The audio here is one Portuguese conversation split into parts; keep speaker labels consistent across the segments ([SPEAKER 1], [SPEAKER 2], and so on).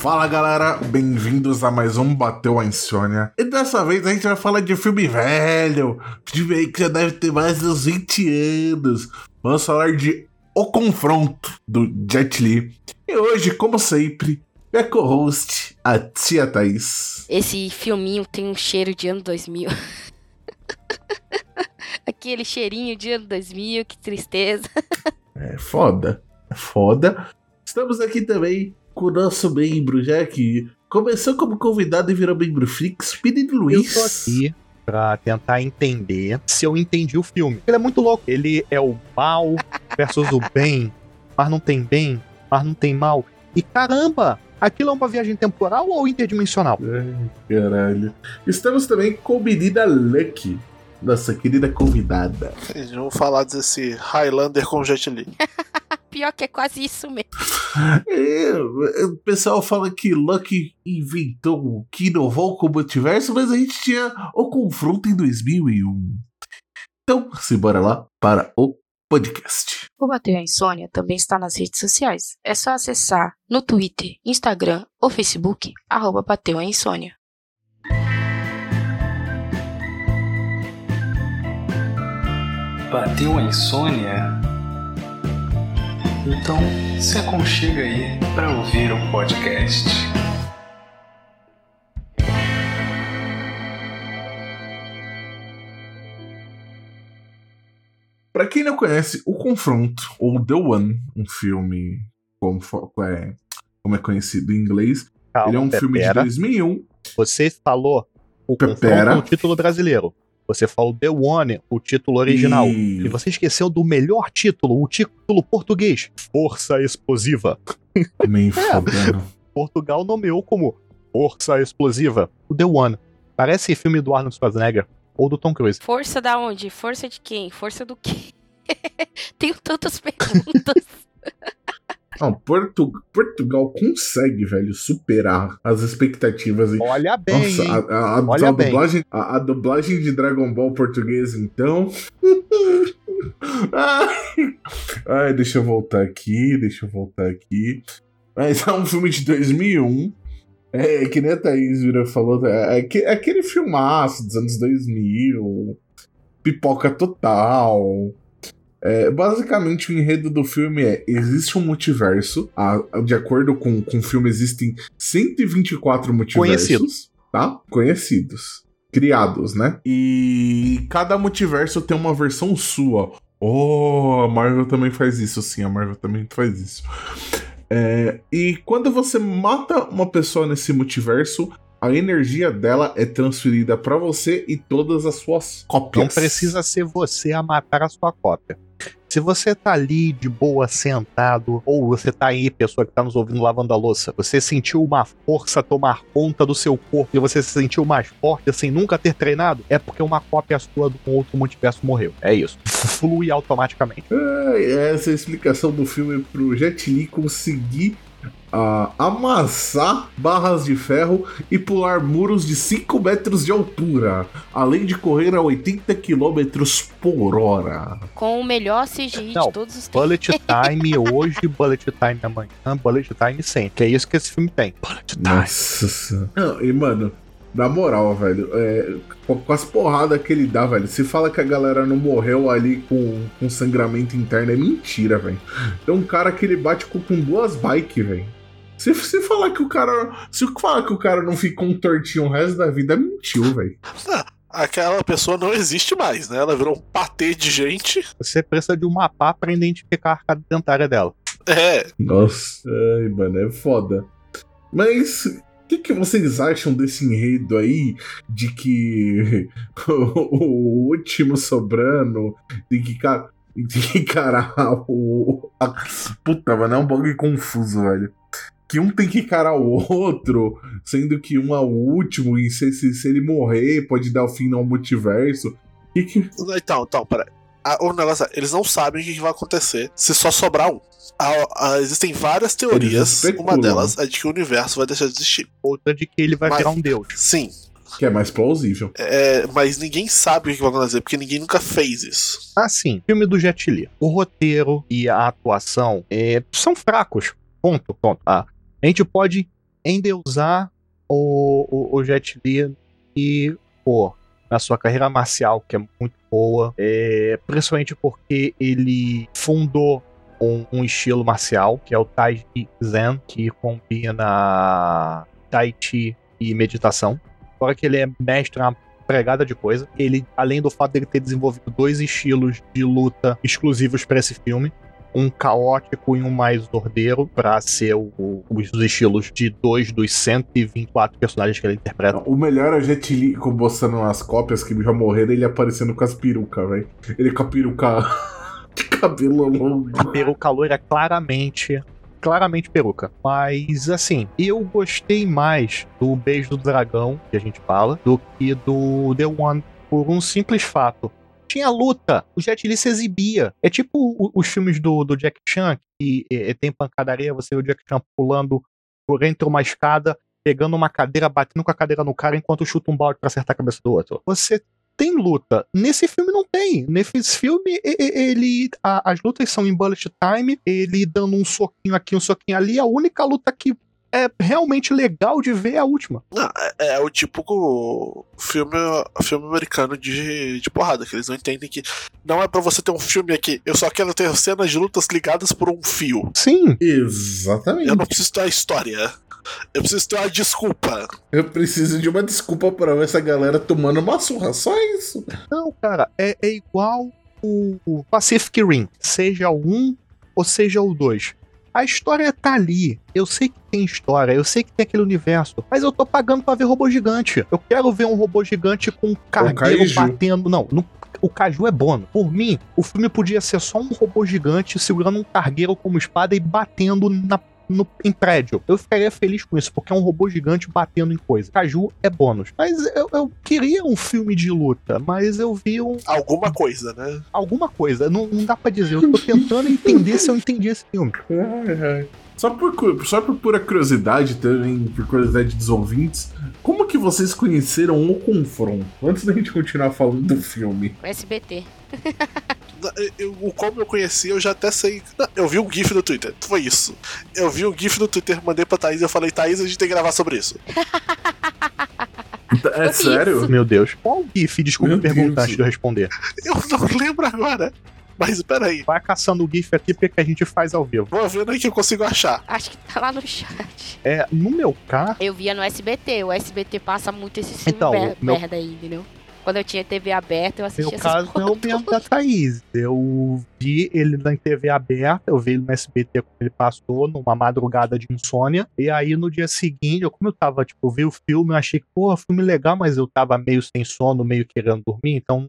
[SPEAKER 1] Fala galera, bem-vindos a mais um Bateu a Insônia. E dessa vez a gente vai falar de filme velho, filme aí que já deve ter mais de uns 20 anos. Vamos falar de O Confronto, do Jet Li. E hoje, como sempre, minha co-host, a tia Thaís.
[SPEAKER 2] Esse filminho tem um cheiro de ano 2000. Aquele cheirinho de ano 2000, que tristeza.
[SPEAKER 1] É foda, é foda. Estamos aqui também com o nosso membro, já que começou como convidado e virou membro fix, Pedido Luiz.
[SPEAKER 3] Eu tô aqui pra tentar entender se eu entendi o filme. Ele é muito louco. Ele é o mal versus o bem, mas não tem bem, mas não tem mal. E caramba, aquilo é uma viagem temporal ou interdimensional?
[SPEAKER 1] Ai, caralho. Estamos também com menina Lucky, nossa querida convidada.
[SPEAKER 4] Eles vão falar desse Highlander com Jet Li.
[SPEAKER 2] Pior que é quase isso mesmo.
[SPEAKER 1] É, o pessoal fala que Lucky inventou, que inovou com o multiverso, mas a gente tinha o confronto em 2001. Então, simbora lá para o podcast.
[SPEAKER 2] O Bateu a Insônia também está nas redes sociais. É só acessar no Twitter, Instagram ou Facebook, arroba Bateu a Insônia.
[SPEAKER 5] Bateu a insônia? Então se aconchega aí para ouvir o podcast.
[SPEAKER 1] Pra quem não conhece, O Confronto, ou The One, um filme como, é, como é conhecido em inglês,
[SPEAKER 3] Calma,
[SPEAKER 1] ele é um filme de
[SPEAKER 3] pera.
[SPEAKER 1] 2001.
[SPEAKER 3] Você falou o confronto no título brasileiro. Você falou The One, o título original.
[SPEAKER 1] E-
[SPEAKER 3] E você esqueceu do melhor título, o título português. Força Explosiva.
[SPEAKER 1] Nem fodendo.
[SPEAKER 3] Portugal nomeou como Força Explosiva. O The One. Parece filme do Arnold Schwarzenegger ou do Tom Cruise.
[SPEAKER 2] Força da onde? Força de quem? Força do quê? Tenho tantas perguntas.
[SPEAKER 1] Não, Portu- Portugal consegue, velho, superar as expectativas.
[SPEAKER 3] Olha bem,
[SPEAKER 1] nossa, a, a- a-
[SPEAKER 3] Olha
[SPEAKER 1] a
[SPEAKER 3] bem.
[SPEAKER 1] dublagem, a, dublagem de Dragon Ball português, então. Ai. Ai, deixa eu voltar aqui, deixa eu voltar aqui. Mas é um filme de 2001. É, que nem a Thaís Vira falou, é, é é aquele filmaço dos anos 2000, pipoca total. É, basicamente, o enredo do filme é: existe um multiverso. a- de acordo com, com o filme, existem 124 multiversos.
[SPEAKER 3] Conhecidos.
[SPEAKER 1] Tá? Conhecidos. Criados, né? E cada multiverso tem uma versão sua. Oh, a Marvel também faz isso, sim, a Marvel também faz isso. É, e quando você mata uma pessoa nesse multiverso, a energia dela é transferida pra você e todas as suas cópias.
[SPEAKER 3] Não precisa ser você a matar a sua cópia. Se você tá ali de boa sentado, ou você tá aí, pessoa que tá nos ouvindo lavando a louça, você sentiu uma força tomar conta do seu corpo e você se sentiu mais forte sem nunca ter treinado, é porque uma cópia sua do outro multiverso morreu. É isso. Flui automaticamente.
[SPEAKER 1] Ai, Essa é a explicação do filme pro Jet Li conseguir ah, amassar barras de ferro e pular muros de 5 metros de altura, além de correr a 80 km por hora.
[SPEAKER 2] Com o melhor CGI
[SPEAKER 3] Não,
[SPEAKER 2] de todos os tempos.
[SPEAKER 3] Bullet time hoje, bullet time amanhã, bullet time sempre. É isso que esse filme tem. Bullet time.
[SPEAKER 1] Nossa. Não, e mano, na moral, velho, é, com, com as porradas que ele dá, velho, se fala que a galera não morreu ali com, com sangramento interno, é mentira, velho. Tem um cara que ele bate com, com duas bikes, velho. Se, se falar que o cara. Se falar que o cara não ficou um tortinho o resto da vida, mentiu, velho.
[SPEAKER 4] Ah, Aquela pessoa não existe mais, né? Ela virou um patê de gente.
[SPEAKER 3] Você precisa de uma pá pra identificar a arcada dentária dela.
[SPEAKER 4] É,
[SPEAKER 1] Nossa, ai, mano, é foda. Mas o que, que vocês acham desse enredo aí de que o, último sobrando tem que, tem que encarar o. A, puta, mano, é um bagulho confuso, velho. Que um tem que encarar o outro, sendo que um é o último, e se, se, se ele morrer, pode dar o fim ao multiverso. Que que...
[SPEAKER 4] Então, então, peraí. Ah, O negócio é, eles não sabem o que vai acontecer se só sobrar um. Ah, ah, existem várias teorias. Uma delas é de que o universo vai deixar de existir.
[SPEAKER 3] Outra de que ele vai
[SPEAKER 4] Mas-
[SPEAKER 3] virar um deus.
[SPEAKER 4] Sim,
[SPEAKER 1] que é mais plausível.
[SPEAKER 4] é, mas ninguém sabe o que vai acontecer, porque ninguém nunca fez isso.
[SPEAKER 3] Assim, filme do Jet Li. O roteiro e a atuação é, são fracos. Ponto, ponto. Ah, a gente pode endeusar o, o, o Jet Li e, pô, na sua carreira marcial, que é muito boa, é, principalmente porque ele fundou um, um, estilo marcial, que é o Tai Chi Zen, que combina Tai Chi e meditação. Fora que ele é mestre uma pregada de coisa. Ele, além do fato dele ter desenvolvido dois estilos de luta exclusivos para esse filme, um caótico e um mais ordeiro para ser o, o, os estilos de dois dos 124 personagens que ele interpreta.
[SPEAKER 1] O melhor é a Jet Li mostrando as cópias que já morreram, ele aparecendo com as perucas, velho. Ele com a peruca de cabelo longo.
[SPEAKER 3] A peruca loira claramente claramente peruca. Mas, assim, eu gostei mais do Beijo do Dragão, que a gente fala, do que do The One, por um simples fato tinha luta. O Jet Li se exibia. É tipo os filmes do, do Jack Chan, que é, tem pancadaria, você vê o Jack Chan pulando por entre uma escada, pegando uma cadeira, batendo com a cadeira no cara enquanto chuta um balde para acertar a cabeça do outro. Você tem luta. Nesse filme não tem. Nesse filme, ele. A, as lutas são em bullet time, ele dando um soquinho aqui, um soquinho ali. A única luta que é realmente legal de ver a última.
[SPEAKER 4] Não, é, é, o tipo filme, filme americano de, de porrada, que eles não entendem que não é para você ter um filme aqui, eu só quero ter cenas de lutas ligadas por um fio.
[SPEAKER 3] Sim.
[SPEAKER 1] Exatamente.
[SPEAKER 4] Eu não preciso ter a história. Eu preciso ter uma desculpa.
[SPEAKER 1] Eu preciso de uma desculpa para ver essa galera tomando uma surra, só isso.
[SPEAKER 3] Não, cara, é, é igual o Pacific Rim, seja o 1 ou seja o 2 a história tá ali. Eu sei que tem história, eu sei que tem aquele universo, mas eu tô pagando pra ver robô gigante. Eu quero ver um robô gigante com um cargueiro batendo. Não, o Caju é bônus. Por mim, o filme podia ser só um robô gigante segurando um cargueiro como espada e batendo na no, em prédio. Eu ficaria feliz com isso, porque é um robô gigante batendo em coisa. Caju é bônus. Mas eu, eu queria um filme de luta, mas eu vi um.
[SPEAKER 4] Alguma coisa, né?
[SPEAKER 3] Alguma coisa. Não, não dá pra dizer. Eu tô tentando entender se eu entendi esse filme.
[SPEAKER 1] Só por, só por pura curiosidade, também, por curiosidade dos ouvintes, como que vocês conheceram o confronto? Antes da gente continuar falando do filme.
[SPEAKER 2] O SBT.
[SPEAKER 4] eu, como eu conheci, eu já até sei. Eu vi um GIF no Twitter. Foi isso. Eu vi um GIF no Twitter, mandei pra Thaís e eu falei, Thaís, a gente tem que gravar sobre isso.
[SPEAKER 1] É sério?
[SPEAKER 3] Meu Deus. Qual GIF? Desculpa Meu perguntar Deus. antes de eu responder.
[SPEAKER 4] Eu não lembro agora. Mas peraí.
[SPEAKER 3] Vai caçando o GIF aqui porque a gente faz ao vivo.
[SPEAKER 4] Vou vendo aí que eu consigo achar.
[SPEAKER 2] Acho que tá lá no chat.
[SPEAKER 3] É, no meu carro.
[SPEAKER 2] Eu via no SBT. O SBT passa muito esse filme então, merda meu... aí, entendeu? Quando eu tinha TV aberta, eu assistia
[SPEAKER 3] Meu caso é o mesmo da Thaís. Eu vi ele na TV aberta, eu vi ele no SBT quando ele passou, numa madrugada de insônia. E aí no dia seguinte, eu, como eu tava, tipo, eu vi o filme, eu achei que, pô, filme legal, mas eu tava meio sem sono, meio querendo dormir, então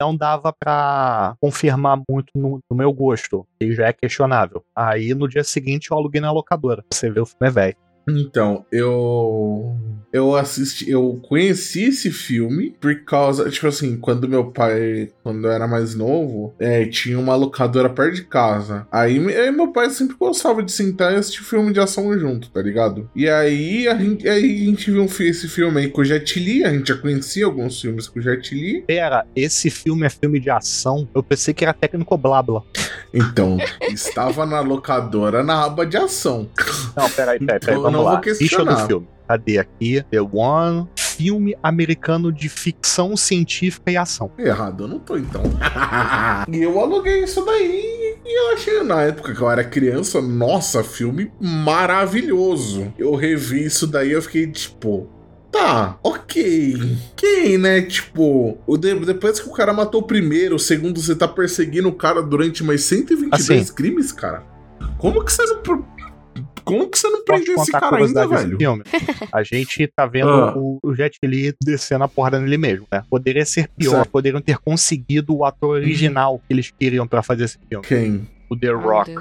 [SPEAKER 3] não dava para confirmar muito no, no, meu gosto, que já é questionável. Aí no dia seguinte eu aluguei na locadora. Você vê o filme é velho.
[SPEAKER 1] Então, eu eu assisti, eu conheci esse filme por causa, tipo assim, quando meu pai, quando eu era mais novo, é, tinha uma locadora perto de casa. Aí, aí meu pai sempre gostava de sentar e assistir filme de ação junto, tá ligado? E aí a gente, aí a gente viu esse filme aí com o Jet Li, a gente já conhecia alguns filmes com o Jet Li.
[SPEAKER 3] Pera, esse filme é filme de ação? Eu pensei que era técnico blabla.
[SPEAKER 1] Então, estava na locadora na aba de ação.
[SPEAKER 3] Não, peraí, peraí, peraí, então, vamos lá. Ficha do filme. Cadê aqui? The One. Filme americano de ficção científica e ação.
[SPEAKER 1] Errado, eu não tô então. e eu aluguei isso daí e eu achei, na época que eu era criança, nossa, filme maravilhoso. Eu revi isso daí e eu fiquei tipo, Tá, ok. Quem, né? Tipo, depois que o cara matou o primeiro, o segundo, você tá perseguindo o cara durante mais 122 assim, crimes, cara? Como que você não. Como que você não prendeu esse cara ainda, velho?
[SPEAKER 3] Filme. A gente tá vendo ah. o, o, Jet Li descendo a porra nele mesmo, né? Poderia ser pior, certo. poderiam ter conseguido o ator original que eles queriam para fazer esse filme.
[SPEAKER 1] Quem?
[SPEAKER 3] O The Rock.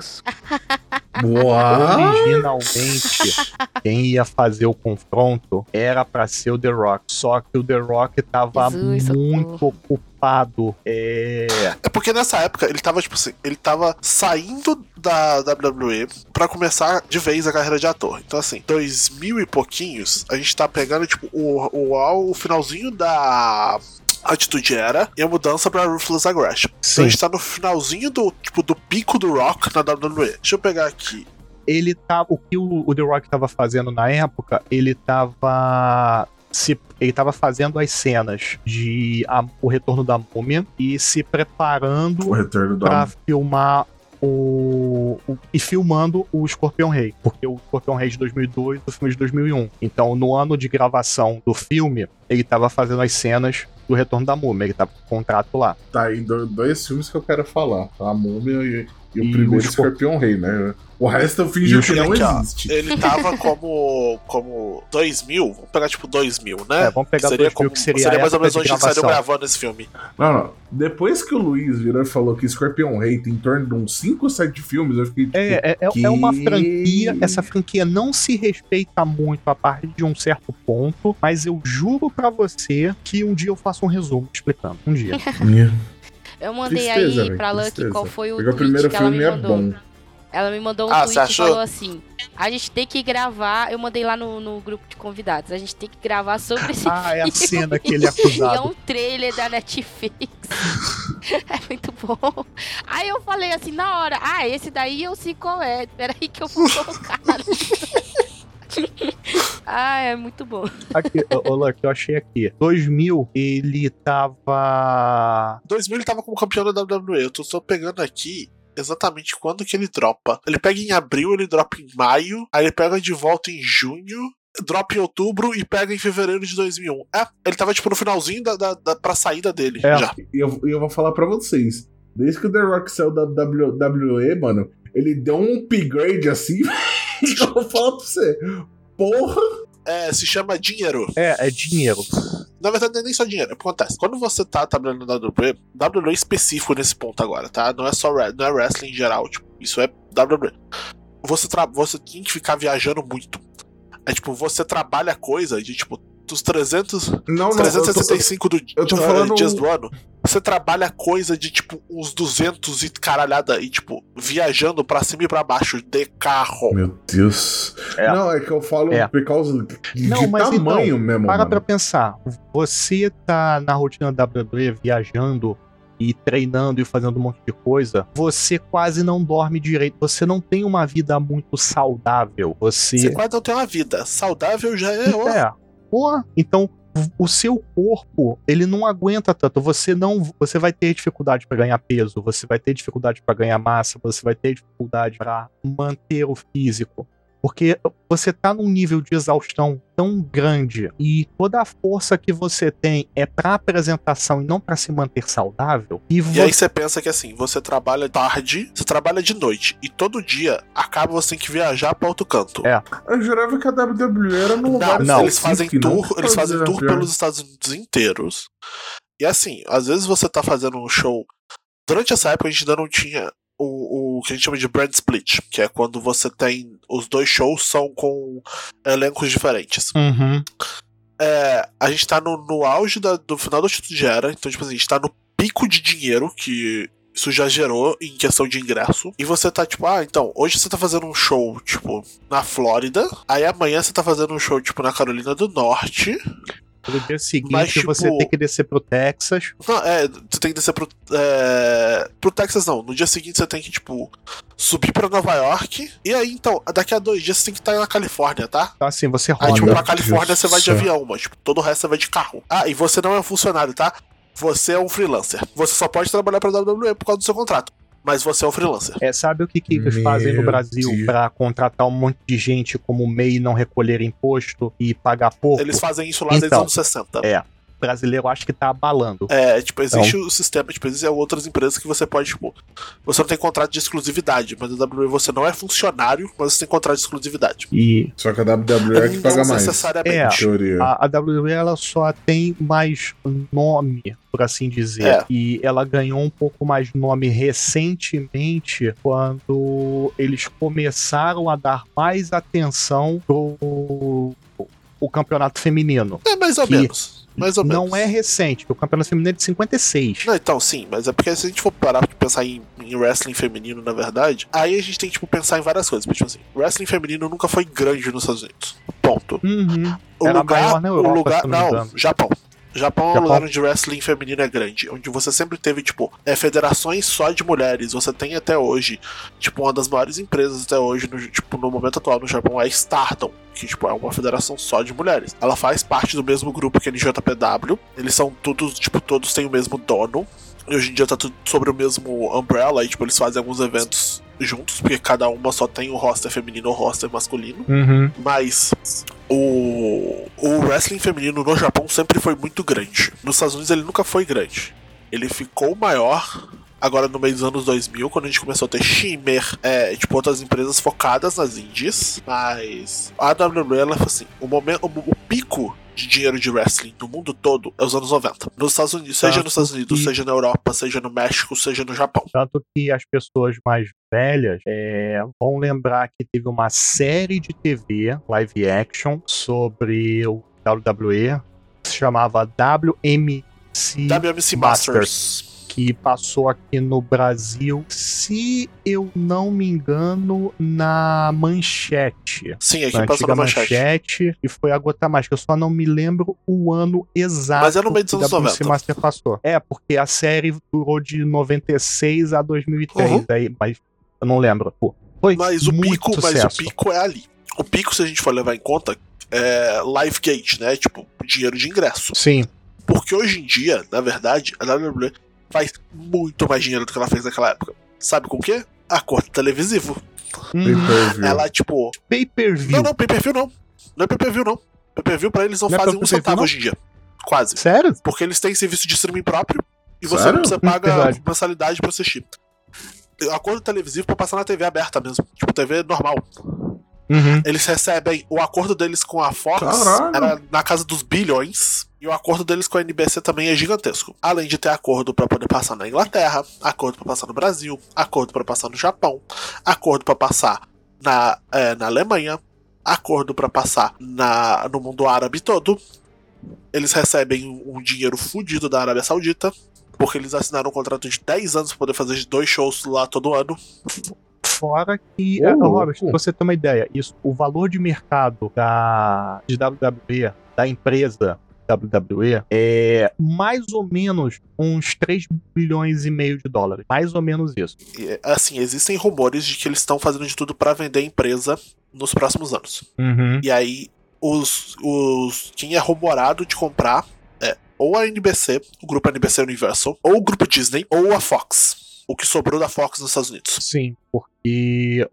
[SPEAKER 1] Uau.
[SPEAKER 3] Originalmente, quem ia fazer o confronto era para ser o The Rock. Só que o The Rock tava Jesus, muito socorro. ocupado. É...
[SPEAKER 4] é porque nessa época ele tava, tipo assim, ele tava saindo da WWE para começar de vez a carreira de ator. Então, assim, dois mil e pouquinhos, a gente tá pegando, tipo, o, o, o finalzinho da Atitude Era e a mudança pra Ruthless Aggression. Sim. Então a gente tá no finalzinho do, tipo, do pico do Rock na WWE. Deixa eu pegar aqui
[SPEAKER 3] ele tá. O que o, o The Rock tava fazendo na época, ele tava. Se, ele tava fazendo as cenas de a- O Retorno da Múmia e se preparando
[SPEAKER 1] O
[SPEAKER 3] pra filmar o, o- e filmando o Escorpião Rei, porque o Escorpião Rei é de 2002 do filme de 2001. Então, no ano de gravação do filme, ele tava fazendo as cenas do Retorno da Múmia, ele tava com contrato lá.
[SPEAKER 1] Tá aí do- dois filmes que eu quero falar: A Múmia e, e o
[SPEAKER 3] E
[SPEAKER 1] primeiro
[SPEAKER 3] o Escorp-
[SPEAKER 1] Escorpião Rei, né? O resto eu fingi que não
[SPEAKER 4] ó,
[SPEAKER 1] existe.
[SPEAKER 4] Ele tava como. como 2000, vamos pegar tipo 2000, né?
[SPEAKER 3] É, vamos pegar
[SPEAKER 4] seria
[SPEAKER 3] 2000,
[SPEAKER 4] como,
[SPEAKER 3] que seria a
[SPEAKER 4] mais ou menos
[SPEAKER 3] de
[SPEAKER 4] onde eles estariam
[SPEAKER 3] gravação.
[SPEAKER 4] gravando esse filme.
[SPEAKER 1] Não, não. Depois que o Luiz virou e falou que Escorpião Rei tem em torno de uns 5 ou 7 filmes, eu fiquei tipo.
[SPEAKER 3] É, é, é-
[SPEAKER 1] que-
[SPEAKER 3] é uma franquia, essa franquia não se respeita muito a partir de um certo ponto, mas eu juro pra você que um dia eu faço um resumo explicando. Um dia.
[SPEAKER 2] Eu mandei
[SPEAKER 1] Tristeza,
[SPEAKER 2] aí pra Lucky
[SPEAKER 1] tristeza.
[SPEAKER 2] qual foi o
[SPEAKER 1] Porque o
[SPEAKER 2] tweet
[SPEAKER 1] primeiro
[SPEAKER 2] que ela me
[SPEAKER 1] filme é
[SPEAKER 2] mandou.
[SPEAKER 1] bom.
[SPEAKER 2] Ela me mandou um
[SPEAKER 4] Ah,
[SPEAKER 2] tweet e falou assim: a gente tem que gravar. Eu mandei lá no, no grupo de convidados. A gente tem que gravar sobre esse
[SPEAKER 3] Ah, é a
[SPEAKER 2] filme.
[SPEAKER 3] cena que ele é
[SPEAKER 2] E é
[SPEAKER 3] acusado.
[SPEAKER 2] um trailer da Netflix. é muito bom. Aí eu falei assim na hora: Ah, esse daí eu sei qual é. Peraí que eu vou colocar. Ah, é muito bom.
[SPEAKER 3] Aqui, ô, Luck, eu achei aqui. 2000, ele tava.
[SPEAKER 4] 2000 ele tava como campeão da WWE. Eu tô só pegando aqui exatamente quando que ele dropa. Ele pega em abril, ele dropa em maio, aí ele pega de volta em junho. Dropa em outubro e pega em fevereiro de 2001. É, ele tava tipo no finalzinho da, da, da, pra saída dele
[SPEAKER 3] É.
[SPEAKER 4] já.
[SPEAKER 1] E eu, e eu vou falar pra vocês. Desde que o The Rock saiu da WWE, mano, ele deu um upgrade assim. eu vou falar pra você. Porra!
[SPEAKER 4] É, se chama dinheiro.
[SPEAKER 3] É, é dinheiro.
[SPEAKER 4] Na verdade, não é nem só dinheiro. É acontece. Quando você tá trabalhando na WWE, WWE é específico nesse ponto agora, tá? Não é só não é wrestling em geral. Tipo, isso é WWE. Você, tra você tem que ficar viajando muito. É tipo, você trabalha coisa de tipo, dos 300,
[SPEAKER 1] Não, não, eu tô-
[SPEAKER 4] 365 do,
[SPEAKER 1] eu tô
[SPEAKER 4] eh,
[SPEAKER 1] falando-
[SPEAKER 4] dias do ano. Você trabalha coisa de tipo uns 200 e caralhada e tipo, viajando pra cima e pra baixo de carro.
[SPEAKER 1] Meu Deus.
[SPEAKER 3] É.
[SPEAKER 1] Não, é que eu falo
[SPEAKER 3] É.
[SPEAKER 1] por causa de
[SPEAKER 3] Não, mas
[SPEAKER 1] tamanho mesmo.
[SPEAKER 3] Para
[SPEAKER 1] mano.
[SPEAKER 3] pra pensar. Você tá na rotina da WWE viajando e treinando e fazendo um monte de coisa, você quase não dorme direito. Você não tem uma vida muito saudável. Você.
[SPEAKER 4] Você quase não tem uma vida. Saudável já é.
[SPEAKER 3] É. Então o seu corpo, ele não aguenta tanto. Você não, você vai ter dificuldade para ganhar peso, você vai ter dificuldade para ganhar massa, você vai ter dificuldade para manter o físico. Porque você tá num nível de exaustão tão grande e toda a força que você tem é pra apresentação e não pra se manter saudável. E,
[SPEAKER 4] E
[SPEAKER 3] você
[SPEAKER 4] aí você pensa que assim, você trabalha tarde, você trabalha de noite, e todo dia acaba você tem que viajar pra outro canto.
[SPEAKER 3] É.
[SPEAKER 1] Eu jurava que a WWE era no
[SPEAKER 4] Não,
[SPEAKER 1] lugar
[SPEAKER 3] não,
[SPEAKER 4] eles fazem
[SPEAKER 1] específico, não
[SPEAKER 4] tour, eles fazem tour pelos Estados Unidos inteiros. E assim, às vezes você tá fazendo um show. Durante essa época a gente ainda não tinha o, o que a gente chama de brand split, que é quando você tem. Os dois shows são com elencos diferentes.
[SPEAKER 3] Uhum.
[SPEAKER 4] É, a gente tá no, no auge da- do final do título de era, então, tipo assim, a gente tá no pico de dinheiro que isso já gerou em questão de ingresso. E você tá tipo, ah, então, hoje você tá fazendo um show, tipo, na Flórida, aí amanhã você tá fazendo um show, tipo, na Carolina do Norte.
[SPEAKER 3] No dia seguinte
[SPEAKER 4] Mas, tipo-
[SPEAKER 3] você tem que descer pro Texas.
[SPEAKER 4] Não, é, você tem que descer pro. É, pro Texas, não. No dia seguinte você tem que, tipo, subir pra Nova York. E aí, então, daqui a dois dias você tem que estar na Califórnia, tá?
[SPEAKER 3] Então assim, você
[SPEAKER 4] Aí,
[SPEAKER 3] roda.
[SPEAKER 4] tipo,
[SPEAKER 1] Meu
[SPEAKER 4] pra Califórnia
[SPEAKER 1] Deus
[SPEAKER 4] você vai de
[SPEAKER 1] céu.
[SPEAKER 4] avião, mas, tipo, todo o resto você vai de carro. Ah, e você não é um funcionário, tá? Você é um freelancer. Você só pode trabalhar pra WWE por causa do seu contrato. Mas você é um freelancer.
[SPEAKER 3] É, sabe o que, que eles fazem no Brasil pra contratar um monte de gente como MEI e não recolher imposto e pagar pouco?
[SPEAKER 4] Eles fazem isso lá desde os
[SPEAKER 3] Então,
[SPEAKER 4] anos 60.
[SPEAKER 3] é. O brasileiro acho que tá abalando.
[SPEAKER 4] É, tipo, existe o sistema, tipo, existem outras empresas que você pode, tipo, você não tem contrato de exclusividade, mas a WWE você não é funcionário, mas você tem contrato de exclusividade.
[SPEAKER 3] E
[SPEAKER 1] Só que a WWE é que
[SPEAKER 4] não
[SPEAKER 1] paga mais.
[SPEAKER 4] necessariamente.
[SPEAKER 1] Teoria.
[SPEAKER 3] a, a WWE ela só tem mais nome, por assim dizer.
[SPEAKER 4] É.
[SPEAKER 3] E ela ganhou um pouco mais nome recentemente quando eles começaram a dar mais atenção pro o campeonato feminino.
[SPEAKER 4] Mais ou menos. Mais ou menos.
[SPEAKER 3] Não é recente, porque o campeonato feminino é de 56.
[SPEAKER 4] Não, então, sim, mas é porque se a gente for parar pra pensar em, em wrestling feminino, na verdade, aí a gente tem que, tipo, pensar em várias coisas. Tipo assim, wrestling feminino nunca foi grande nos Estados Unidos. Ponto.
[SPEAKER 3] Uhum.
[SPEAKER 4] O
[SPEAKER 3] Era
[SPEAKER 4] lugar.
[SPEAKER 3] maior na Europa,
[SPEAKER 4] o lugar
[SPEAKER 3] não engano.
[SPEAKER 4] Japão. Japão é um lugar onde wrestling feminino é grande, onde você sempre teve, tipo, é, federações só de mulheres. Você tem até hoje, tipo, uma das maiores empresas até hoje, no, tipo, no momento atual no Japão é Stardom, que, tipo, é uma federação só de mulheres. Ela faz parte do mesmo grupo que a NJPW, eles são todos, tipo, todos têm o mesmo dono. E hoje em dia tá tudo sobre o mesmo umbrella, e, tipo, eles fazem alguns eventos juntos, porque cada uma só tem o roster feminino ou roster masculino.
[SPEAKER 3] Uhum.
[SPEAKER 4] Mas o, o wrestling feminino no Japão sempre foi muito grande. Nos Estados Unidos ele nunca foi grande. Ele ficou maior agora no meio dos anos 2000, quando a gente começou a ter Shimmer, é, tipo, outras empresas focadas nas indies. Mas a WWE, ela foi assim, o, momento, o, o pico de dinheiro de wrestling no mundo todo é os anos 90. Nos Estados Unidos, seja
[SPEAKER 3] Tanto
[SPEAKER 4] nos Estados Unidos,
[SPEAKER 3] que-
[SPEAKER 4] seja na Europa, seja no México, seja no Japão.
[SPEAKER 3] Tanto que as pessoas mais velhas é, vão lembrar que teve uma série de TV live action sobre o WWE, que se chamava WMC,
[SPEAKER 4] WMC Masters.
[SPEAKER 3] Que passou aqui no Brasil, se eu não me engano, na Manchete.
[SPEAKER 4] Sim, aqui
[SPEAKER 3] Na
[SPEAKER 4] passou na manchete.
[SPEAKER 3] manchete e foi a gota mais, que eu só não me lembro o ano exato
[SPEAKER 4] Mas é no meio dos anos
[SPEAKER 3] a WC
[SPEAKER 4] 90.
[SPEAKER 3] Master passou. É, porque a série durou de 96 a 2003,
[SPEAKER 4] Uhum.
[SPEAKER 3] aí, mas eu não lembro. Pô, foi
[SPEAKER 4] Mas o
[SPEAKER 3] muito
[SPEAKER 4] pico, mas
[SPEAKER 3] sucesso.
[SPEAKER 4] o pico é ali. O pico, se a gente for levar em conta, é live gate, né? Tipo, dinheiro de ingresso.
[SPEAKER 3] Sim,
[SPEAKER 4] Porque hoje em dia, na verdade, a WWE faz muito mais dinheiro do que ela fez naquela época. Sabe com o quê? Acordo televisivo.
[SPEAKER 3] Hum.
[SPEAKER 4] Ela, tipo.
[SPEAKER 3] pay-per-view.
[SPEAKER 4] Não, não, pay-per-view não. Não é pay-per-view, não. Pay-per-view pra eles não,
[SPEAKER 3] Não é
[SPEAKER 4] fazem um
[SPEAKER 3] pay-per-view,
[SPEAKER 4] centavo
[SPEAKER 3] não?
[SPEAKER 4] hoje em dia. Quase.
[SPEAKER 3] Sério?
[SPEAKER 4] Porque eles têm serviço de streaming próprio e você
[SPEAKER 1] Sério?
[SPEAKER 4] não precisa pagar
[SPEAKER 3] Verdade.
[SPEAKER 4] mensalidade pra assistir. Acordo televisivo pra passar na TV aberta mesmo. Tipo, TV normal.
[SPEAKER 3] Uhum.
[SPEAKER 4] Eles recebem. O acordo deles com a Fox
[SPEAKER 1] Caralho.
[SPEAKER 4] era na casa dos bilhões. E o acordo deles com a NBC também é gigantesco. Além de ter acordo pra poder passar na Inglaterra, acordo pra passar no Brasil, acordo pra passar no Japão, acordo pra passar na, é, na Alemanha, acordo pra passar na, no mundo árabe todo. Eles recebem um dinheiro fudido da Arábia Saudita. Porque eles assinaram um contrato de 10 anos pra poder fazer dois shows lá todo ano.
[SPEAKER 3] Fora que, é,
[SPEAKER 1] louco.
[SPEAKER 3] Robert, pra você ter uma ideia, isso, o valor de mercado da, de WWE, da empresa WWE, é mais ou menos uns 3 bilhões e meio de dólares. Mais ou menos isso.
[SPEAKER 4] E, assim, existem rumores de que eles estão fazendo de tudo pra vender a empresa nos próximos anos.
[SPEAKER 3] Uhum.
[SPEAKER 4] E aí, os, os quem é rumorado de comprar é ou a NBC, o grupo NBC Universal, ou o grupo Disney, ou a Fox. O que sobrou da Fox nos Estados Unidos.
[SPEAKER 3] Sim, porque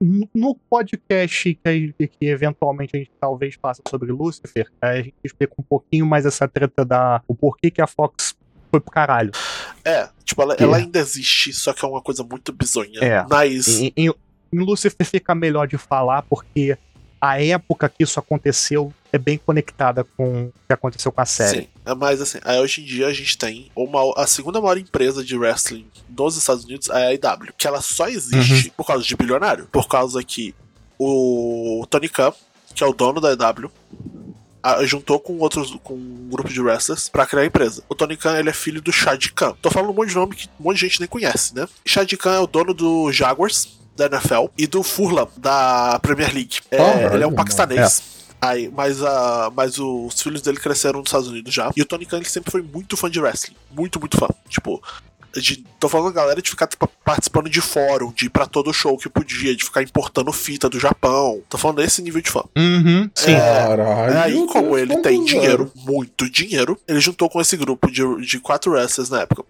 [SPEAKER 3] no podcast que, que eventualmente a gente talvez faça sobre Lucifer, a gente explica um pouquinho mais essa treta da. o porquê que a Fox foi pro caralho.
[SPEAKER 4] É, tipo, ela,
[SPEAKER 3] É.
[SPEAKER 4] ela ainda existe, só que é uma coisa muito bizonha.
[SPEAKER 3] É.
[SPEAKER 4] Mas.
[SPEAKER 3] Em, em, em Lucifer fica melhor de falar porque a época que isso aconteceu é bem conectada com o que aconteceu com a série.
[SPEAKER 4] Sim, é mais assim, aí hoje em dia a gente tem uma, a segunda maior empresa de wrestling dos Estados Unidos é a AEW, que ela só existe por causa de bilionário, por causa que o Tony Khan, que é o dono da AEW, juntou com outros com um grupo de wrestlers pra criar a empresa. O Tony Khan, ele é filho do Shad Khan. Tô falando um monte de nome que um monte de gente nem conhece, né? Shad Khan é o dono do Jaguars da NFL e do Fulham da Premier League. É,
[SPEAKER 1] Caralho,
[SPEAKER 4] ele é um paquistanês. Aí, mas, a, mas os filhos dele cresceram nos Estados Unidos já. E o Tony Khan ele sempre foi muito fã de wrestling. Muito, muito fã. Tipo, de, tô falando galera de ficar tipo, participando de fórum, de ir pra todo show que podia, de ficar importando fita do Japão. Tô falando desse nível de fã.
[SPEAKER 3] Uhum, sim.
[SPEAKER 4] É,
[SPEAKER 1] Caralho.
[SPEAKER 4] Aí, como ele tem dinheiro, muito dinheiro, ele juntou com esse grupo de, de quatro wrestlers na época.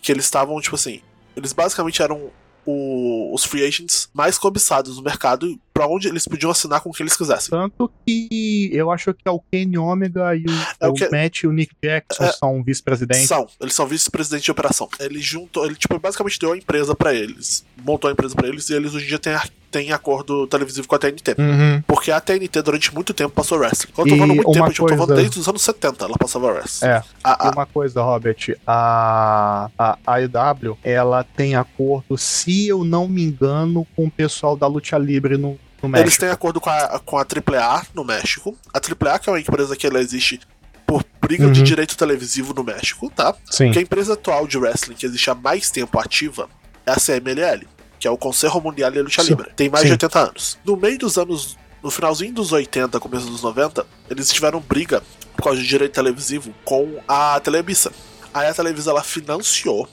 [SPEAKER 4] Que eles estavam, tipo assim, eles basicamente eram o- os free agents mais cobiçados no mercado, pra onde eles podiam assinar com o que eles quisessem.
[SPEAKER 3] Tanto que eu acho que é o Kenny Omega e o,
[SPEAKER 4] É o
[SPEAKER 3] o
[SPEAKER 4] que-
[SPEAKER 3] Matt e o Nick Jackson
[SPEAKER 4] É.
[SPEAKER 3] são vice-presidentes.
[SPEAKER 4] São, eles são vice-presidente de operação. Ele juntou, ele tipo, basicamente deu a empresa pra eles. Montou a empresa pra eles e eles hoje em dia têm, têm acordo televisivo com a TNT.
[SPEAKER 3] Uhum.
[SPEAKER 4] Porque a TNT durante muito tempo passou wrestling. Quando eu tô falando muito tempo, tipo, eu tô falando
[SPEAKER 3] coisa-
[SPEAKER 4] desde os anos 70 ela passava wrestling.
[SPEAKER 3] É.
[SPEAKER 4] A- a-
[SPEAKER 3] uma coisa, Robert, a, a AEW, ela tem acordo, se eu não me engano, com o pessoal da Luta Libre no.
[SPEAKER 4] Eles têm acordo com a, com a AAA no México. A AAA, que é uma empresa que ela existe por briga de
[SPEAKER 3] Uhum.
[SPEAKER 4] direito televisivo no México, tá?
[SPEAKER 3] Sim.
[SPEAKER 4] Porque a empresa atual de wrestling que existe há mais tempo ativa é a CMLL, que é o Conselho Mundial de Lucha
[SPEAKER 3] Sim.
[SPEAKER 4] Libre. Tem mais
[SPEAKER 3] Sim.
[SPEAKER 4] de 80 anos. No meio dos anos. No finalzinho dos 80, começo dos 90, eles tiveram briga por causa de direito televisivo com a Televisa. Aí a Televisa ela financiou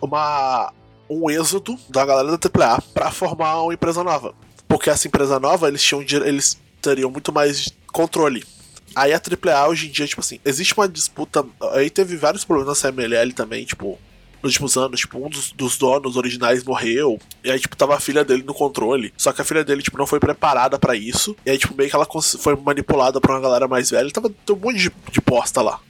[SPEAKER 4] uma um êxodo da galera da AAA para formar uma empresa nova. Porque essa empresa nova, eles tinham eles teriam muito mais controle. Aí a AAA hoje em dia, tipo assim, existe uma disputa. Aí teve vários problemas na CMLL também, tipo, nos últimos anos, tipo, um dos, dos, donos originais morreu, e aí, tipo, tava a filha dele no controle. Só que a filha dele, tipo, não foi preparada para isso. E aí, tipo, meio que ela foi manipulada por uma galera mais velha. Tava um monte de, de posta lá.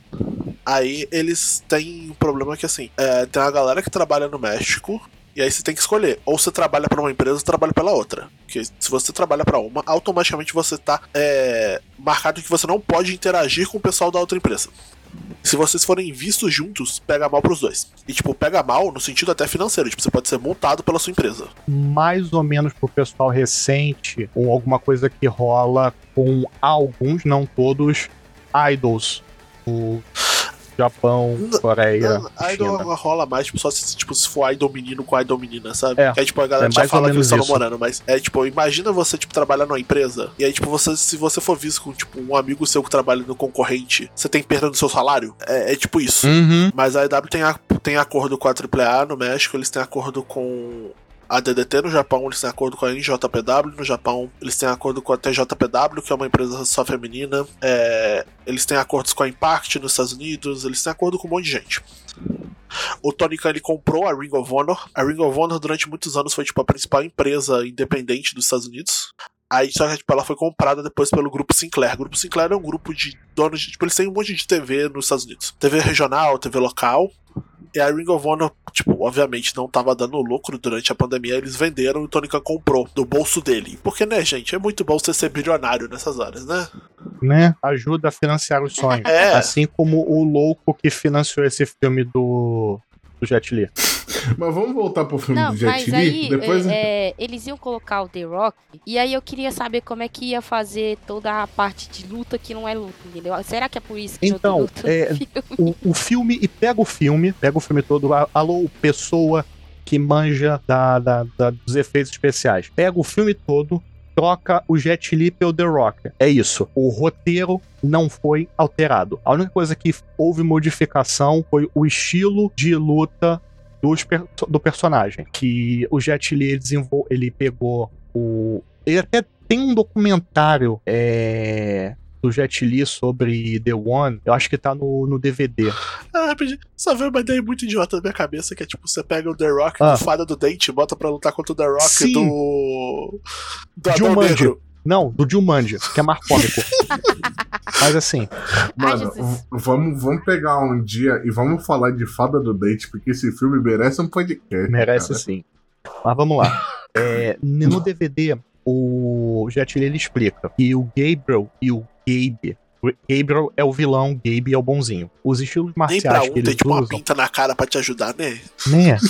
[SPEAKER 4] Aí eles têm um problema que assim, é, tem uma galera que trabalha no México e aí você tem que escolher. Ou você trabalha para uma empresa ou trabalha pela outra. Porque se você trabalha para uma, automaticamente você tá é, marcado que você não pode interagir com o pessoal da outra empresa. Se vocês forem vistos juntos, pega mal pros dois. E, tipo, pega mal no sentido até financeiro. Tipo, você pode ser multado pela sua empresa.
[SPEAKER 3] Mais ou menos pro pessoal recente, ou alguma coisa que rola com alguns, não todos, idols. O Japão, Coreia.
[SPEAKER 4] Não, idol rola mais, tipo, só se, tipo, se for idol menino com idol menina, sabe?
[SPEAKER 3] É,
[SPEAKER 4] que aí, tipo, a galera
[SPEAKER 3] é
[SPEAKER 4] já fala que eles estão namorando, mas é tipo, imagina você, tipo, trabalhar numa empresa, e aí, tipo, você, se você for visto com, tipo, um amigo seu que trabalha no concorrente, você tem perda no seu salário? É, é tipo isso.
[SPEAKER 3] Uhum.
[SPEAKER 4] Mas a EW tem, a- tem acordo com a AAA no México, eles têm acordo com a DDT no Japão, eles têm acordo com a NJPW no Japão, eles têm acordo com a TJPW, que é uma empresa só feminina, é, eles têm acordos com a Impact nos Estados Unidos, eles têm acordo com um monte de gente. O Tony Khan ele comprou a Ring of Honor. A Ring of Honor durante muitos anos foi tipo a principal empresa independente dos Estados Unidos. Aí só que tipo, ela foi comprada depois pelo grupo Sinclair. O grupo Sinclair é um grupo de donos de. Tipo, eles têm um monte de TV nos Estados Unidos. TV regional, TV local. E a Ring of Honor, tipo, obviamente não tava dando lucro durante a pandemia, eles venderam e o Khan comprou do bolso dele. Porque, né, gente, é muito bom você ser bilionário nessas horas, né?
[SPEAKER 3] Né? Ajuda a financiar os sonhos.
[SPEAKER 4] É.
[SPEAKER 3] Assim como o louco que financiou esse filme do, do Jet Li.
[SPEAKER 1] Mas vamos voltar pro filme
[SPEAKER 2] Não,
[SPEAKER 1] do Jet
[SPEAKER 2] mas
[SPEAKER 1] Li?
[SPEAKER 2] aí
[SPEAKER 1] Depois
[SPEAKER 2] é, é, eles iam colocar o The Rock, e aí eu queria saber como é que ia fazer toda a parte de luta que não é luta, entendeu? Será que é por isso que
[SPEAKER 3] Então,
[SPEAKER 2] luta
[SPEAKER 3] é,
[SPEAKER 2] filme?
[SPEAKER 3] O, o filme, e pega o filme, pega o filme todo, a- alô, pessoa que manja da, da- da- dos efeitos especiais. Pega o filme todo, troca o Jet Li pelo The Rock. É isso. O roteiro não foi alterado. A única coisa que houve modificação foi o estilo de luta per- do personagem. Que o Jet Li ele, ele pegou o. Ele até tem um documentário é, do Jet Li sobre The One. Eu acho que tá no, no DVD.
[SPEAKER 4] Ah, rapidinho. Só veio uma ideia muito idiota na minha cabeça, que é tipo, você pega o The Rock
[SPEAKER 3] Ah.
[SPEAKER 4] do Fada do Dente e bota pra lutar contra o The Rock
[SPEAKER 3] Sim.
[SPEAKER 4] do. Do
[SPEAKER 3] Jumanji. Não, do Jumanji, que é mais cômico. Mas assim,
[SPEAKER 1] Mano, vamos, vamos pegar um dia e vamos falar de Fada do Date, porque esse filme merece um podcast.
[SPEAKER 3] merece
[SPEAKER 1] cara.
[SPEAKER 3] sim. Mas vamos lá. É, no DVD, o Jet Li ele explica que o Gabriel e o Gabe. Gabriel é o vilão, Gabe é o bonzinho. Os estilos
[SPEAKER 4] Nem pra
[SPEAKER 3] marciais
[SPEAKER 4] um
[SPEAKER 3] que
[SPEAKER 4] tem
[SPEAKER 3] eles
[SPEAKER 4] tipo uma pinta na cara pra te ajudar, né?
[SPEAKER 3] né?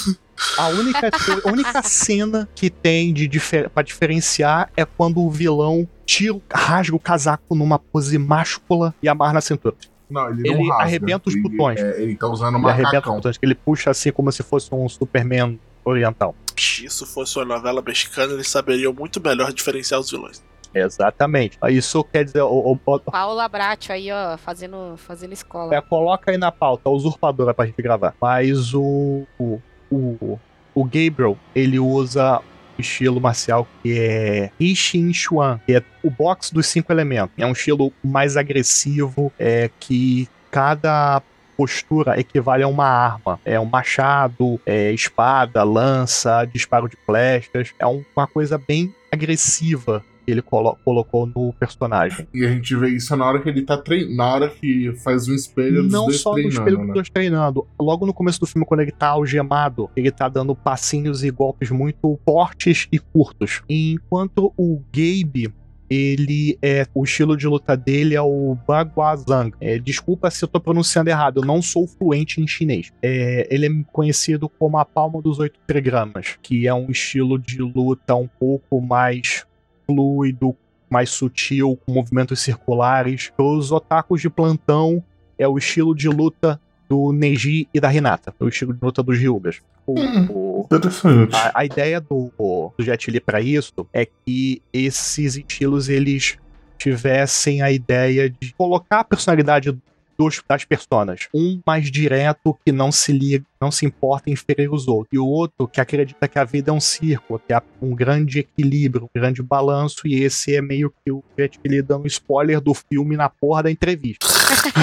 [SPEAKER 3] A única, a única cena que tem de difer pra diferenciar é quando o vilão tira, rasga o casaco numa pose máscula e amarra na cintura.
[SPEAKER 1] Não, ele, não
[SPEAKER 3] Ele
[SPEAKER 1] rasga.
[SPEAKER 3] arrebenta os
[SPEAKER 1] Ele-
[SPEAKER 3] botões.
[SPEAKER 1] é, ele tá usando um
[SPEAKER 3] Ele arrebenta os botões, que ele puxa assim como se fosse um Superman oriental.
[SPEAKER 4] Se isso fosse uma novela mexicana, eles saberiam muito melhor diferenciar os vilões.
[SPEAKER 3] Exatamente. Isso quer dizer, o, o- o-
[SPEAKER 2] Paula Bratio aí, ó, fazendo, fazendo escola.
[SPEAKER 3] é, coloca aí na pauta, usurpadora pra gente gravar. Mas o, o, o, o Gabriel, ele usa o estilo marcial que é Ishin Chuan, que é o box dos cinco elementos. É um estilo mais agressivo, é que cada postura equivale a uma arma. É um machado, é espada, lança, disparo de flechas. É um- uma coisa bem agressiva que ele colo- colocou no personagem.
[SPEAKER 1] E a gente vê isso na hora que ele tá treinando. Na hora que faz um espelho dos
[SPEAKER 3] Não
[SPEAKER 1] dois
[SPEAKER 3] só no espelho dos
[SPEAKER 1] né?
[SPEAKER 3] dois treinando. Logo no começo do filme, quando ele tá algemado, ele tá dando passinhos e golpes muito fortes e curtos. Enquanto o Gabe. Ele é. O estilo de luta dele é o Baguazhang. É, desculpa se eu tô pronunciando errado, eu não sou fluente em chinês. É, ele é conhecido como a palma dos oito trigramas, que é um estilo de luta um pouco mais fluido, mais sutil, com movimentos circulares. Os otakus de plantão é o estilo de luta do Neji e da Hinata, o estilo de luta dos Ryugas.
[SPEAKER 1] Hum. Interessante.
[SPEAKER 3] a, a ideia do, do Jet Li pra isso é que esses estilos eles tivessem a ideia de colocar a personalidade dos, das personas. Um mais direto que não se liga, não se importa em ferir os outros. E o outro que acredita que a vida é um círculo, que há um grande equilíbrio, um grande balanço. E esse é meio que o Jet Li dando spoiler do filme na porra da entrevista.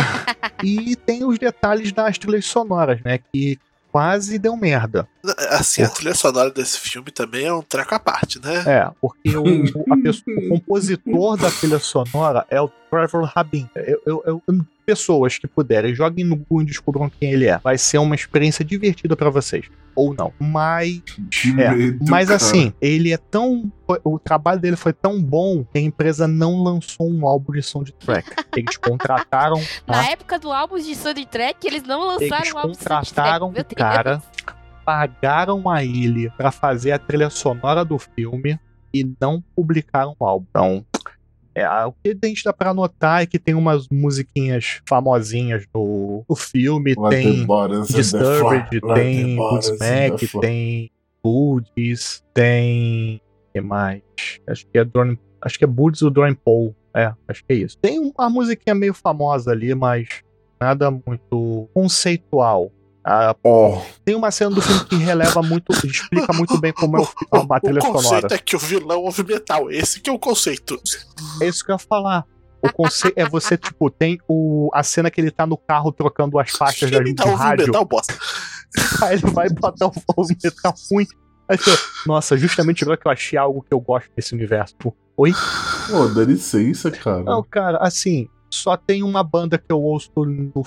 [SPEAKER 3] e tem os detalhes das trilhas sonoras, né? Que quase deu merda.
[SPEAKER 4] Assim, a trilha sonora desse filme também é um treco à parte, né?
[SPEAKER 3] É, porque o, o, pessoa, o compositor da trilha sonora é o Trevor Rabin. Eu, eu, eu, pessoas que puderem, joguem no Google e descubram quem ele é. Vai ser uma experiência divertida para vocês. Ou não. Mas. É,
[SPEAKER 1] medo,
[SPEAKER 3] mas
[SPEAKER 1] cara.
[SPEAKER 3] assim, ele é tão. O trabalho dele foi tão bom que a empresa não lançou um álbum de soundtrack. Eles contrataram.
[SPEAKER 2] Na
[SPEAKER 3] tá?
[SPEAKER 2] época do álbum de soundtrack, eles não lançaram
[SPEAKER 3] Eles
[SPEAKER 2] o álbum de
[SPEAKER 3] contrataram
[SPEAKER 2] soundtrack. Meu
[SPEAKER 3] o cara, pagaram a ele pra fazer a trilha sonora do filme e não publicaram o álbum. Então, é, o que a gente dá pra notar é que tem umas musiquinhas famosinhas no, no filme,
[SPEAKER 1] Let
[SPEAKER 3] tem Disturbed, tem Goodsmack, tem Boots, tem. O que mais? Acho que é Dorn, Acho que é Boots ou Dorn Paul. É, acho que é isso. Tem uma musiquinha meio famosa ali, mas nada muito conceitual. Ah,
[SPEAKER 1] Ó,
[SPEAKER 3] tem uma cena do filme que releva muito, explica muito bem como é o, a trilha
[SPEAKER 4] o conceito
[SPEAKER 3] sonora.
[SPEAKER 4] é que o vilão ouve metal. Esse que é o conceito.
[SPEAKER 3] É isso que eu ia falar. O conceito é você, tipo, tem o, a cena que ele tá no carro trocando as faixas da,
[SPEAKER 4] tá ouvindo
[SPEAKER 3] rádio.
[SPEAKER 4] metal, bosta.
[SPEAKER 3] Aí ele vai botar o, o metal ruim. Aí você, nossa, justamente agora que eu achei algo que eu gosto desse universo. Tipo, oi?
[SPEAKER 1] pô, dá licença, cara.
[SPEAKER 3] Não, cara, assim, só tem uma banda que eu ouço no,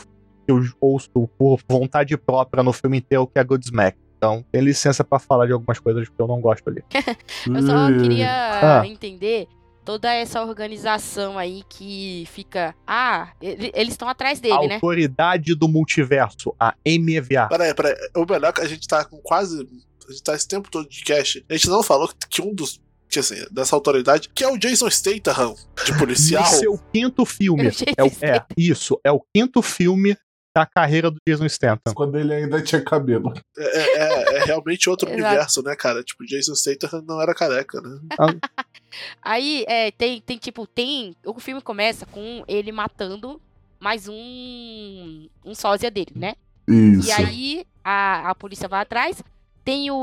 [SPEAKER 3] que eu ouço por vontade própria no filme inteiro, que é Godsmack. Então, tem licença pra falar de algumas coisas que eu não gosto ali.
[SPEAKER 2] Eu só
[SPEAKER 1] Ih,
[SPEAKER 2] queria
[SPEAKER 3] Ah.
[SPEAKER 2] entender toda essa organização aí que fica. Ah, ele- eles estão atrás dele, né?
[SPEAKER 3] Autoridade do multiverso, a MEVA.
[SPEAKER 4] Peraí, peraí. O melhor é que a gente tá com quase. A gente tá esse tempo todo de cast. A gente não falou que um dos. Que assim, dessa autoridade, que é o Jason Statham, de policial.
[SPEAKER 3] No seu quinto filme. É, o-
[SPEAKER 2] que
[SPEAKER 3] é, isso, é o quinto filme da carreira do Jason Statham.
[SPEAKER 1] Quando ele ainda tinha cabelo.
[SPEAKER 4] É, é- é realmente outro universo, né, cara? Tipo, Jason Statham não era careca, né?
[SPEAKER 2] Aí, é, tem, tem tipo, tem. O filme começa com ele matando mais um. Um sósia dele, né?
[SPEAKER 1] Isso.
[SPEAKER 2] E aí a, a polícia vai atrás. Tem o,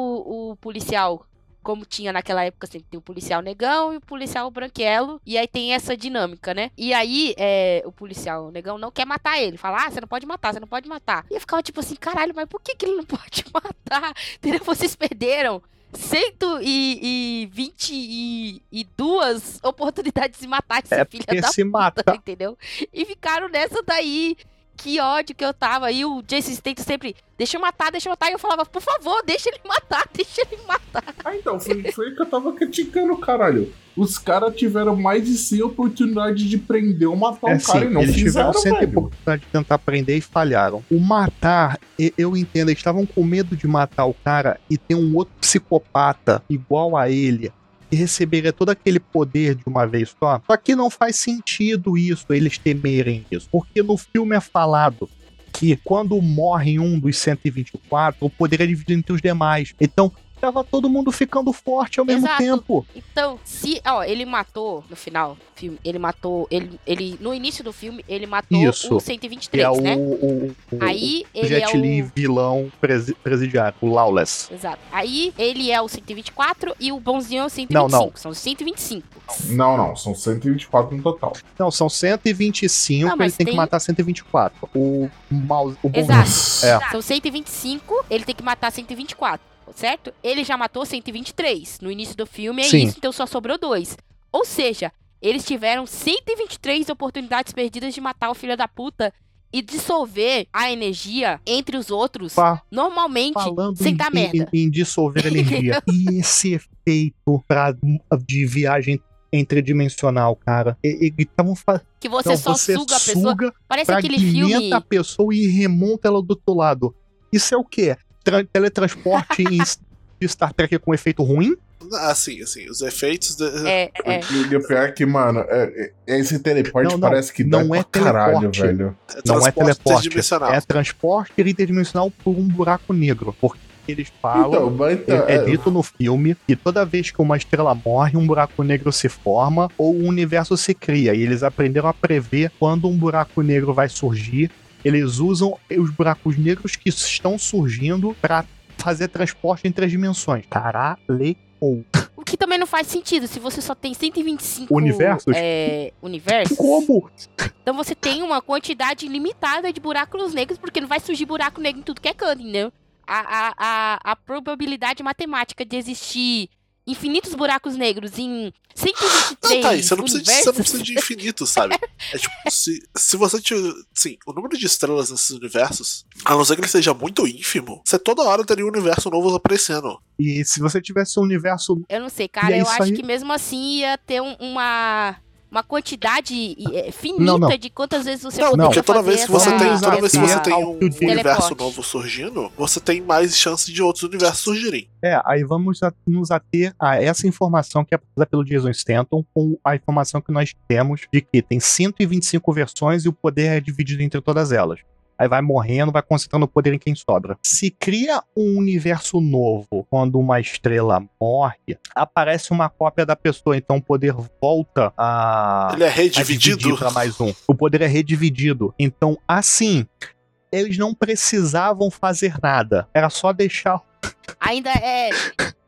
[SPEAKER 2] o policial, como tinha naquela época, sempre tem o policial negão e o policial branquelo. E aí tem essa dinâmica, né? E aí é, o policial negão não quer matar ele. Fala, ah, você não pode matar, você não pode matar. E eu ficava tipo assim, caralho, mas por que, que ele não pode matar? Entendeu? Vocês perderam 122 oportunidades de matar esse
[SPEAKER 3] É
[SPEAKER 2] filho
[SPEAKER 3] porque
[SPEAKER 2] da
[SPEAKER 3] se
[SPEAKER 2] puta,
[SPEAKER 3] mata.
[SPEAKER 2] entendeu? E ficaram nessa daí. Que ódio que eu tava. E o Jason Statham sempre, deixa eu matar, deixa eu matar. E eu falava, por favor, deixa ele matar, deixa ele matar.
[SPEAKER 1] Ah, então, foi, foi que eu tava criticando, caralho. Os caras tiveram mais de 100 oportunidades de prender ou matar
[SPEAKER 3] É
[SPEAKER 1] um cara
[SPEAKER 3] assim,
[SPEAKER 1] e não
[SPEAKER 3] eles
[SPEAKER 1] fizeram,
[SPEAKER 3] tiveram cento e
[SPEAKER 1] velho.
[SPEAKER 3] pouco oportunidade de tentar prender e falharam. O matar, e- eu entendo, eles estavam com medo de matar o cara e ter um outro psicopata igual a ele que receberia todo aquele poder de uma vez só. Só que não faz sentido isso, eles temerem isso. Porque no filme é falado que quando morre um dos 124, o poder é dividido entre os demais. Então, tava todo mundo ficando forte ao mesmo
[SPEAKER 2] Exato.
[SPEAKER 3] tempo.
[SPEAKER 2] Então, se. Ó, ele matou no final do filme. Ele matou. Ele, ele, no início do filme, ele matou
[SPEAKER 3] Isso.
[SPEAKER 2] o
[SPEAKER 3] Que
[SPEAKER 2] 123,
[SPEAKER 3] é o,
[SPEAKER 2] né?
[SPEAKER 3] o, o,
[SPEAKER 2] Aí
[SPEAKER 3] o
[SPEAKER 2] ele
[SPEAKER 3] Jet
[SPEAKER 2] é
[SPEAKER 3] Li
[SPEAKER 2] o.
[SPEAKER 3] vilão presi presidiário, o Lawless.
[SPEAKER 2] Exato. Aí ele é o 124 e o bonzinho é o 125.
[SPEAKER 3] Não, não.
[SPEAKER 2] São os 125.
[SPEAKER 1] Não, não, são 124 no total.
[SPEAKER 3] Não, são 125,
[SPEAKER 2] Não,
[SPEAKER 3] ele
[SPEAKER 2] mas
[SPEAKER 3] tem que
[SPEAKER 2] tem-
[SPEAKER 3] matar 124. O mouse, o bonzinho.
[SPEAKER 2] Exato.
[SPEAKER 3] É.
[SPEAKER 2] São 125, ele tem que matar 124, certo? Ele já matou 123. No início do filme é
[SPEAKER 3] Sim.
[SPEAKER 2] isso, então só sobrou dois. Ou seja, eles tiveram 123 oportunidades perdidas de matar o filho da puta e dissolver a energia entre os outros
[SPEAKER 3] Fa-
[SPEAKER 2] normalmente
[SPEAKER 3] falando
[SPEAKER 2] sem
[SPEAKER 3] em,
[SPEAKER 2] dar
[SPEAKER 3] em-
[SPEAKER 2] merda.
[SPEAKER 3] em dissolver energia. e esse efeito pra, de viagem entredimensional, cara. E- e- Estavam fa-
[SPEAKER 2] Que você
[SPEAKER 3] não,
[SPEAKER 2] só
[SPEAKER 3] você
[SPEAKER 2] suga a pessoa.
[SPEAKER 3] suga,
[SPEAKER 2] Parece aquele filme.
[SPEAKER 3] a pessoa e remonta ela do outro lado. Isso é o quê? Tra- teletransporte em de Star Trek com efeito ruim?
[SPEAKER 4] Assim, assim, os efeitos. de-
[SPEAKER 2] É, é.
[SPEAKER 1] E o pior é que, mano, é- é- esse teleporte
[SPEAKER 3] Não, não,
[SPEAKER 1] parece que
[SPEAKER 3] não é
[SPEAKER 1] pra caralho,
[SPEAKER 3] teleporte.
[SPEAKER 1] velho.
[SPEAKER 3] Não é teleporte. É transporte interdimensional por um buraco negro. Porque eles falam.
[SPEAKER 1] Então, mas tá,
[SPEAKER 3] É, é dito no filme que toda vez que uma estrela morre, um buraco negro se forma ou um universo se cria. E eles aprenderam a prever quando um buraco negro vai surgir. Eles usam os buracos negros que estão surgindo para fazer transporte entre as dimensões. Caralho.
[SPEAKER 2] O que também não faz sentido, se você só tem 125
[SPEAKER 3] Universos?
[SPEAKER 2] É, universos.
[SPEAKER 3] Como?
[SPEAKER 2] Então você tem uma quantidade limitada de buracos negros, porque não vai surgir buraco negro em tudo que é canto, entendeu? A, a, a, a probabilidade matemática de existir infinitos buracos negros em 123
[SPEAKER 4] Não, tá aí, você não, precisa de, você
[SPEAKER 2] universos...
[SPEAKER 4] não precisa de infinito, sabe? É tipo, se, se você tiver. Sim, o número de estrelas nesses universos, a não ser que ele seja muito ínfimo, você toda hora teria um universo novo aparecendo.
[SPEAKER 3] E se você tivesse um universo.
[SPEAKER 2] Eu não sei, cara,
[SPEAKER 3] é
[SPEAKER 2] eu acho
[SPEAKER 3] aí.
[SPEAKER 2] que mesmo assim ia ter um- uma, uma quantidade é, finita
[SPEAKER 3] Não, não.
[SPEAKER 2] de quantas vezes você
[SPEAKER 4] Não,
[SPEAKER 2] poderia
[SPEAKER 4] porque toda
[SPEAKER 2] fazer
[SPEAKER 4] vez que você
[SPEAKER 2] essa-
[SPEAKER 4] tem, toda vez que você tem um universo novo surgindo, você tem mais chance de outros universos surgirem.
[SPEAKER 3] É, aí vamos nos ater a essa informação que é passada pelo Jason Stanton com a informação que nós temos de que tem 125 versões e o poder é dividido entre todas elas. Aí vai morrendo, vai concentrando o poder em quem sobra. Se cria um universo novo quando uma estrela morre, aparece uma cópia da pessoa, então o poder volta a.
[SPEAKER 4] Ele é redividido.
[SPEAKER 3] pra mais um. O poder é redividido. Então, assim, eles não precisavam fazer nada. Era só deixar
[SPEAKER 2] Ainda é.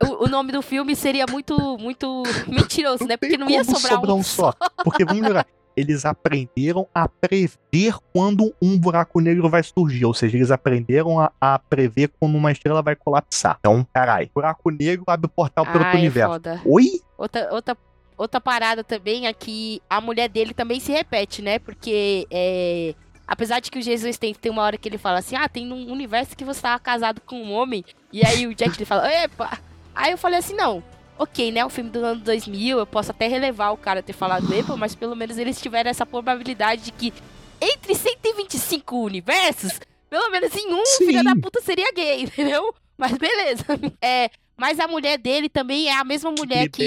[SPEAKER 2] O, o nome do filme seria muito, muito mentiroso, né? Porque não ia
[SPEAKER 3] como
[SPEAKER 2] sobrar, um
[SPEAKER 3] só. Porque vamos lembrar, eles aprenderam a prever quando um buraco negro vai surgir. Ou seja, eles aprenderam a, a prever quando uma estrela vai colapsar. Então, carai, buraco negro abre o portal para outro
[SPEAKER 2] Ai,
[SPEAKER 3] universo.
[SPEAKER 2] foda.
[SPEAKER 3] Oi?
[SPEAKER 2] Outra, outra, outra parada também é que a mulher dele também se repete, né? Porque é, apesar de que o Jesus tem, tem uma hora que ele fala assim, ah, tem um universo que você tava casado com um homem, e aí o Jack ele fala, epa! Aí eu falei assim, não, ok, né? O filme do ano 2000, eu posso até relevar o cara ter falado epa, mas pelo menos eles tiveram essa probabilidade de que entre 125 universos, pelo menos em um,
[SPEAKER 3] Sim.
[SPEAKER 2] filho da puta seria gay, entendeu? Mas beleza. É, mas a mulher dele também é a mesma mulher que,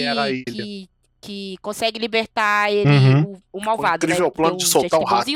[SPEAKER 2] que, que consegue libertar ele,
[SPEAKER 3] Uhum.
[SPEAKER 2] o, o malvado.
[SPEAKER 4] incrível
[SPEAKER 2] né?
[SPEAKER 4] plano de soltar um rato.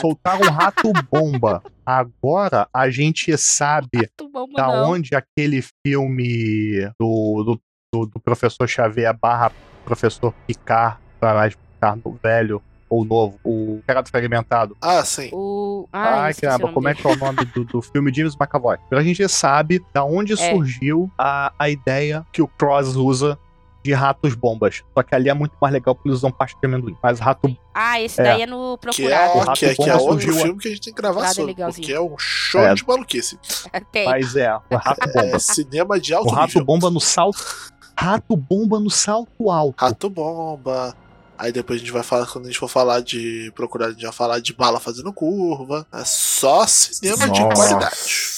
[SPEAKER 3] Soltaram um rato bomba. Agora a gente sabe da
[SPEAKER 2] não.
[SPEAKER 3] onde aquele filme do, do, do, do professor Xavier barra professor Picard, para mais Picard no velho ou novo, o cara do fragmentado.
[SPEAKER 4] Ah, sim.
[SPEAKER 2] O... Ai,
[SPEAKER 3] Ai,
[SPEAKER 2] o
[SPEAKER 3] caramba, como é que é o nome do, do filme James McAvoy? A gente sabe da onde
[SPEAKER 2] É.
[SPEAKER 3] surgiu a, a ideia que o Cross usa de ratos bombas. Só que ali é muito mais legal porque eles usam pasta de amendoim. Mas rato
[SPEAKER 2] Ah, esse
[SPEAKER 3] É.
[SPEAKER 2] daí é no
[SPEAKER 4] Que é,
[SPEAKER 2] Procurado.
[SPEAKER 3] O
[SPEAKER 4] que é, que é outro
[SPEAKER 3] surgiu-
[SPEAKER 4] filme que a gente tem que gravar
[SPEAKER 2] Procurado é
[SPEAKER 4] sobre,
[SPEAKER 2] legalzinho.
[SPEAKER 4] porque é um show
[SPEAKER 3] É.
[SPEAKER 4] de maluquice.
[SPEAKER 2] Tem.
[SPEAKER 3] Mas é, o rato bomba.
[SPEAKER 4] É cinema de
[SPEAKER 3] o
[SPEAKER 4] alto
[SPEAKER 3] rato
[SPEAKER 4] nível.
[SPEAKER 3] bomba no salto. Rato bomba no salto alto.
[SPEAKER 4] Rato bomba. Aí depois a gente vai falar, quando a gente for falar de procurar, a gente vai falar de bala fazendo curva. É só cinema de
[SPEAKER 3] Nossa.
[SPEAKER 4] qualidade.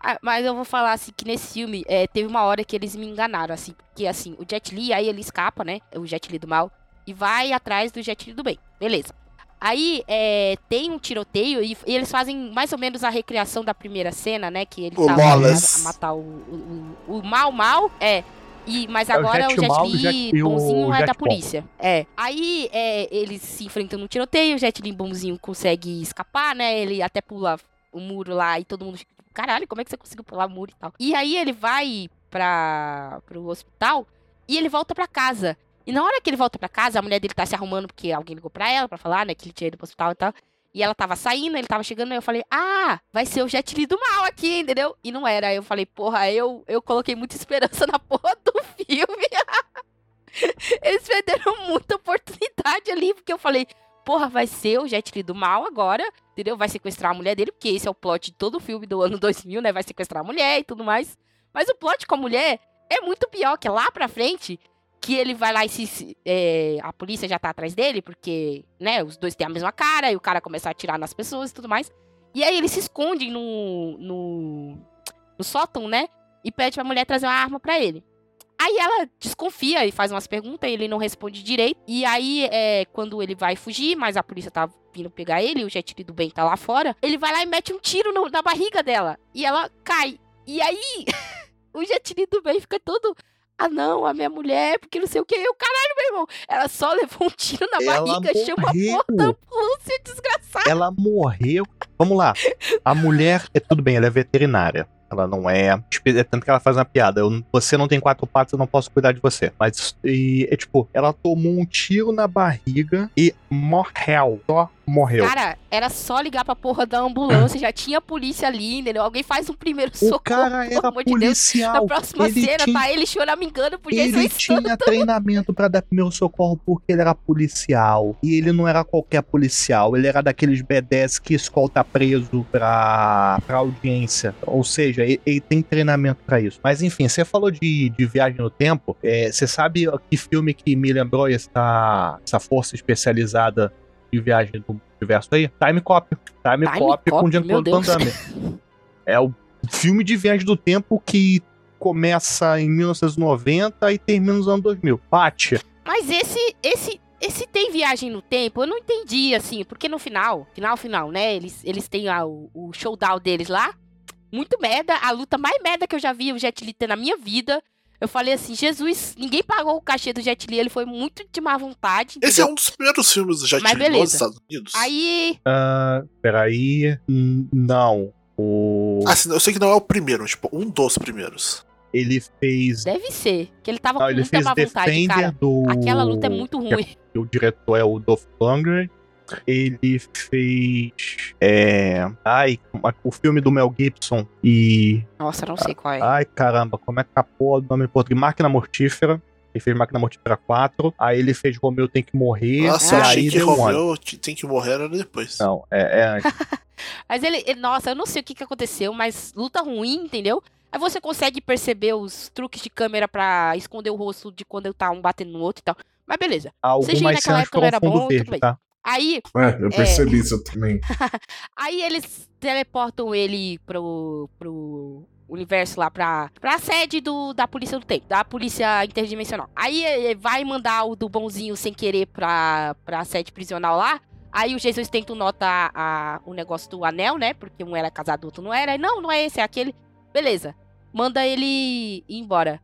[SPEAKER 2] Ah, mas eu vou falar assim que nesse filme é, teve uma hora que eles me enganaram, assim, porque assim, o Jet Li, aí ele escapa, né? O Jet Li do mal, e vai atrás do Jet Li do bem. Beleza. Aí é, tem um tiroteio e, e eles fazem mais ou menos a recriação da primeira cena, né? Que ele
[SPEAKER 4] O
[SPEAKER 2] tá a matar o, o, o, o mal mal. É. E, mas
[SPEAKER 3] É o
[SPEAKER 2] agora
[SPEAKER 3] Jet
[SPEAKER 2] o Jet
[SPEAKER 3] o
[SPEAKER 2] Li
[SPEAKER 3] Jet- o
[SPEAKER 2] bonzinho é da
[SPEAKER 3] bom.
[SPEAKER 2] polícia. É. Aí é, eles se enfrentam no tiroteio, o Jet Li bonzinho consegue escapar, né? Ele até pula o muro lá e todo mundo fica tipo, caralho, como é que você conseguiu pular o muro e tal? E aí ele vai pra, pro hospital e ele volta pra casa. E na hora que ele volta pra casa, a mulher dele tá se arrumando porque alguém ligou pra ela pra falar, né, que ele tinha ido pro hospital e tal. E ela tava saindo, ele tava chegando, aí eu falei, ah, vai ser o Jet Li do mal aqui, entendeu? E não era. Aí eu falei, porra, eu, eu coloquei muita esperança na porra do filme. Eles perderam muita oportunidade ali, porque eu falei, porra, vai ser o Jet Li do mal agora, entendeu? Vai sequestrar a mulher dele, porque esse é o plot de todo o filme do ano 2000, né? Vai sequestrar a mulher e tudo mais. Mas o plot com a mulher é muito pior, que lá pra frente, que ele vai lá e se... é, a polícia já tá atrás dele, porque, né, os dois têm a mesma cara, e o cara começa a atirar nas pessoas e tudo mais. E aí eles se escondem no, no, no sótão, né? E pede pra mulher trazer uma arma pra ele. Aí ela desconfia e faz umas perguntas, e ele não responde direito. E aí, é, quando ele vai fugir, mas a polícia tá vindo pegar ele, o jet do bem tá lá fora, ele vai lá e mete um tiro no- na barriga dela. E ela cai. E aí, o jet do bem fica todo. Ah, não, a minha mulher, porque não sei o que. Eu, caralho, meu irmão. Ela só levou um tiro na
[SPEAKER 3] Ela
[SPEAKER 2] barriga, chama a
[SPEAKER 3] morreu.
[SPEAKER 2] da polícia, desgraçada.
[SPEAKER 3] ela morreu. Vamos lá. A mulher, é tudo bem, ela é veterinária. Ela não é. É tanto que ela faz uma piada. Eu, você não tem quatro patas, eu não posso cuidar de você. Mas e, é tipo, ela tomou um tiro na barriga e morreu. Só morreu.
[SPEAKER 2] Cara, era só ligar pra porra da ambulância, já tinha polícia ali, entendeu? Alguém faz um primeiro socorro.
[SPEAKER 3] o cara
[SPEAKER 2] pelo
[SPEAKER 3] era
[SPEAKER 2] amor de Deus.
[SPEAKER 3] policial.
[SPEAKER 2] Na próxima
[SPEAKER 3] ele
[SPEAKER 2] cena,
[SPEAKER 3] tinha,
[SPEAKER 2] tá ele choramingando por Jesus
[SPEAKER 3] ele tinha treinamento pra dar primeiro socorro porque ele era policial. E ele não era qualquer policial. Ele era daqueles B10 que escolta preso pra, pra audiência. Ou seja, ele, ele tem treinamento pra isso. Mas enfim, você falou de, de viagem no tempo. É, você sabe que filme que me lembrou essa, essa força especializada de viagem do universo aí? Time Cop. Time,
[SPEAKER 2] Time
[SPEAKER 3] Cop, com
[SPEAKER 2] Cop,
[SPEAKER 3] Jean-Claude
[SPEAKER 2] meu
[SPEAKER 3] Van Damme. É o filme de viagem do tempo que começa em 1990 e termina nos anos 2000. Paty,
[SPEAKER 2] Mas esse, esse, esse tem viagem no tempo, eu não entendi, assim, porque no final, final, final, né? Eles, eles têm a- o, o showdown deles lá. Muito merda, a luta mais merda que eu já vi o Jet Li ter na minha vida. Eu falei assim, Jesus, ninguém pagou o cachê do Jet Li, ele foi muito de má vontade.
[SPEAKER 4] Esse é
[SPEAKER 2] entendeu?
[SPEAKER 4] um dos primeiros filmes do Jet
[SPEAKER 2] Mas
[SPEAKER 4] Li nos
[SPEAKER 2] beleza.
[SPEAKER 4] Estados Unidos.
[SPEAKER 2] Aí,
[SPEAKER 3] ah, peraí. Não. O...
[SPEAKER 4] Assim, eu sei que não é o primeiro, tipo, um dos primeiros.
[SPEAKER 3] Ele fez.
[SPEAKER 2] deve ser, que ele tava
[SPEAKER 3] Não,
[SPEAKER 2] com
[SPEAKER 3] ele
[SPEAKER 2] muita
[SPEAKER 3] fez
[SPEAKER 2] má vontade,
[SPEAKER 3] Defender
[SPEAKER 2] cara.
[SPEAKER 3] do.
[SPEAKER 2] Aquela luta é muito ruim.
[SPEAKER 3] O diretor é o Dolph Lundgren. Ele fez. É. Ai, o filme do Mel Gibson e.
[SPEAKER 2] Nossa, não sei qual é.
[SPEAKER 3] Ai, caramba, como é que é a porra do nome em português? Máquina Mortífera. Ele fez Máquina Mortífera 4. Aí ele fez Romeu Tem que Morrer.
[SPEAKER 4] Nossa,
[SPEAKER 3] e
[SPEAKER 4] eu
[SPEAKER 3] aí
[SPEAKER 4] achei que
[SPEAKER 3] um.
[SPEAKER 4] Romeu tem que morrer era depois.
[SPEAKER 3] Não, é, é antes.
[SPEAKER 2] Mas ele, ele- nossa, eu não sei o que, que aconteceu, mas luta ruim, entendeu? Aí você consegue perceber os truques de câmera pra esconder o rosto de quando tá um batendo no outro e tal. Mas beleza.
[SPEAKER 3] Algumas
[SPEAKER 2] naquela
[SPEAKER 3] cenas
[SPEAKER 2] época não
[SPEAKER 3] foram
[SPEAKER 2] era
[SPEAKER 3] fundo
[SPEAKER 2] bom, tudo
[SPEAKER 3] verde,
[SPEAKER 2] bem.
[SPEAKER 3] tá?
[SPEAKER 2] Aí,
[SPEAKER 1] É, eu percebi isso também.
[SPEAKER 2] aí eles teleportam ele pro, pro universo lá, pra, pra sede do, da polícia do tempo, da polícia interdimensional. Aí ele vai mandar o do bonzinho sem querer pra, pra sede prisional lá. Aí o Jesus tenta nota a, o negócio do anel, né? Porque um era casado, o outro não era. Aí, não, não é esse, é aquele. Beleza. Manda ele ir embora.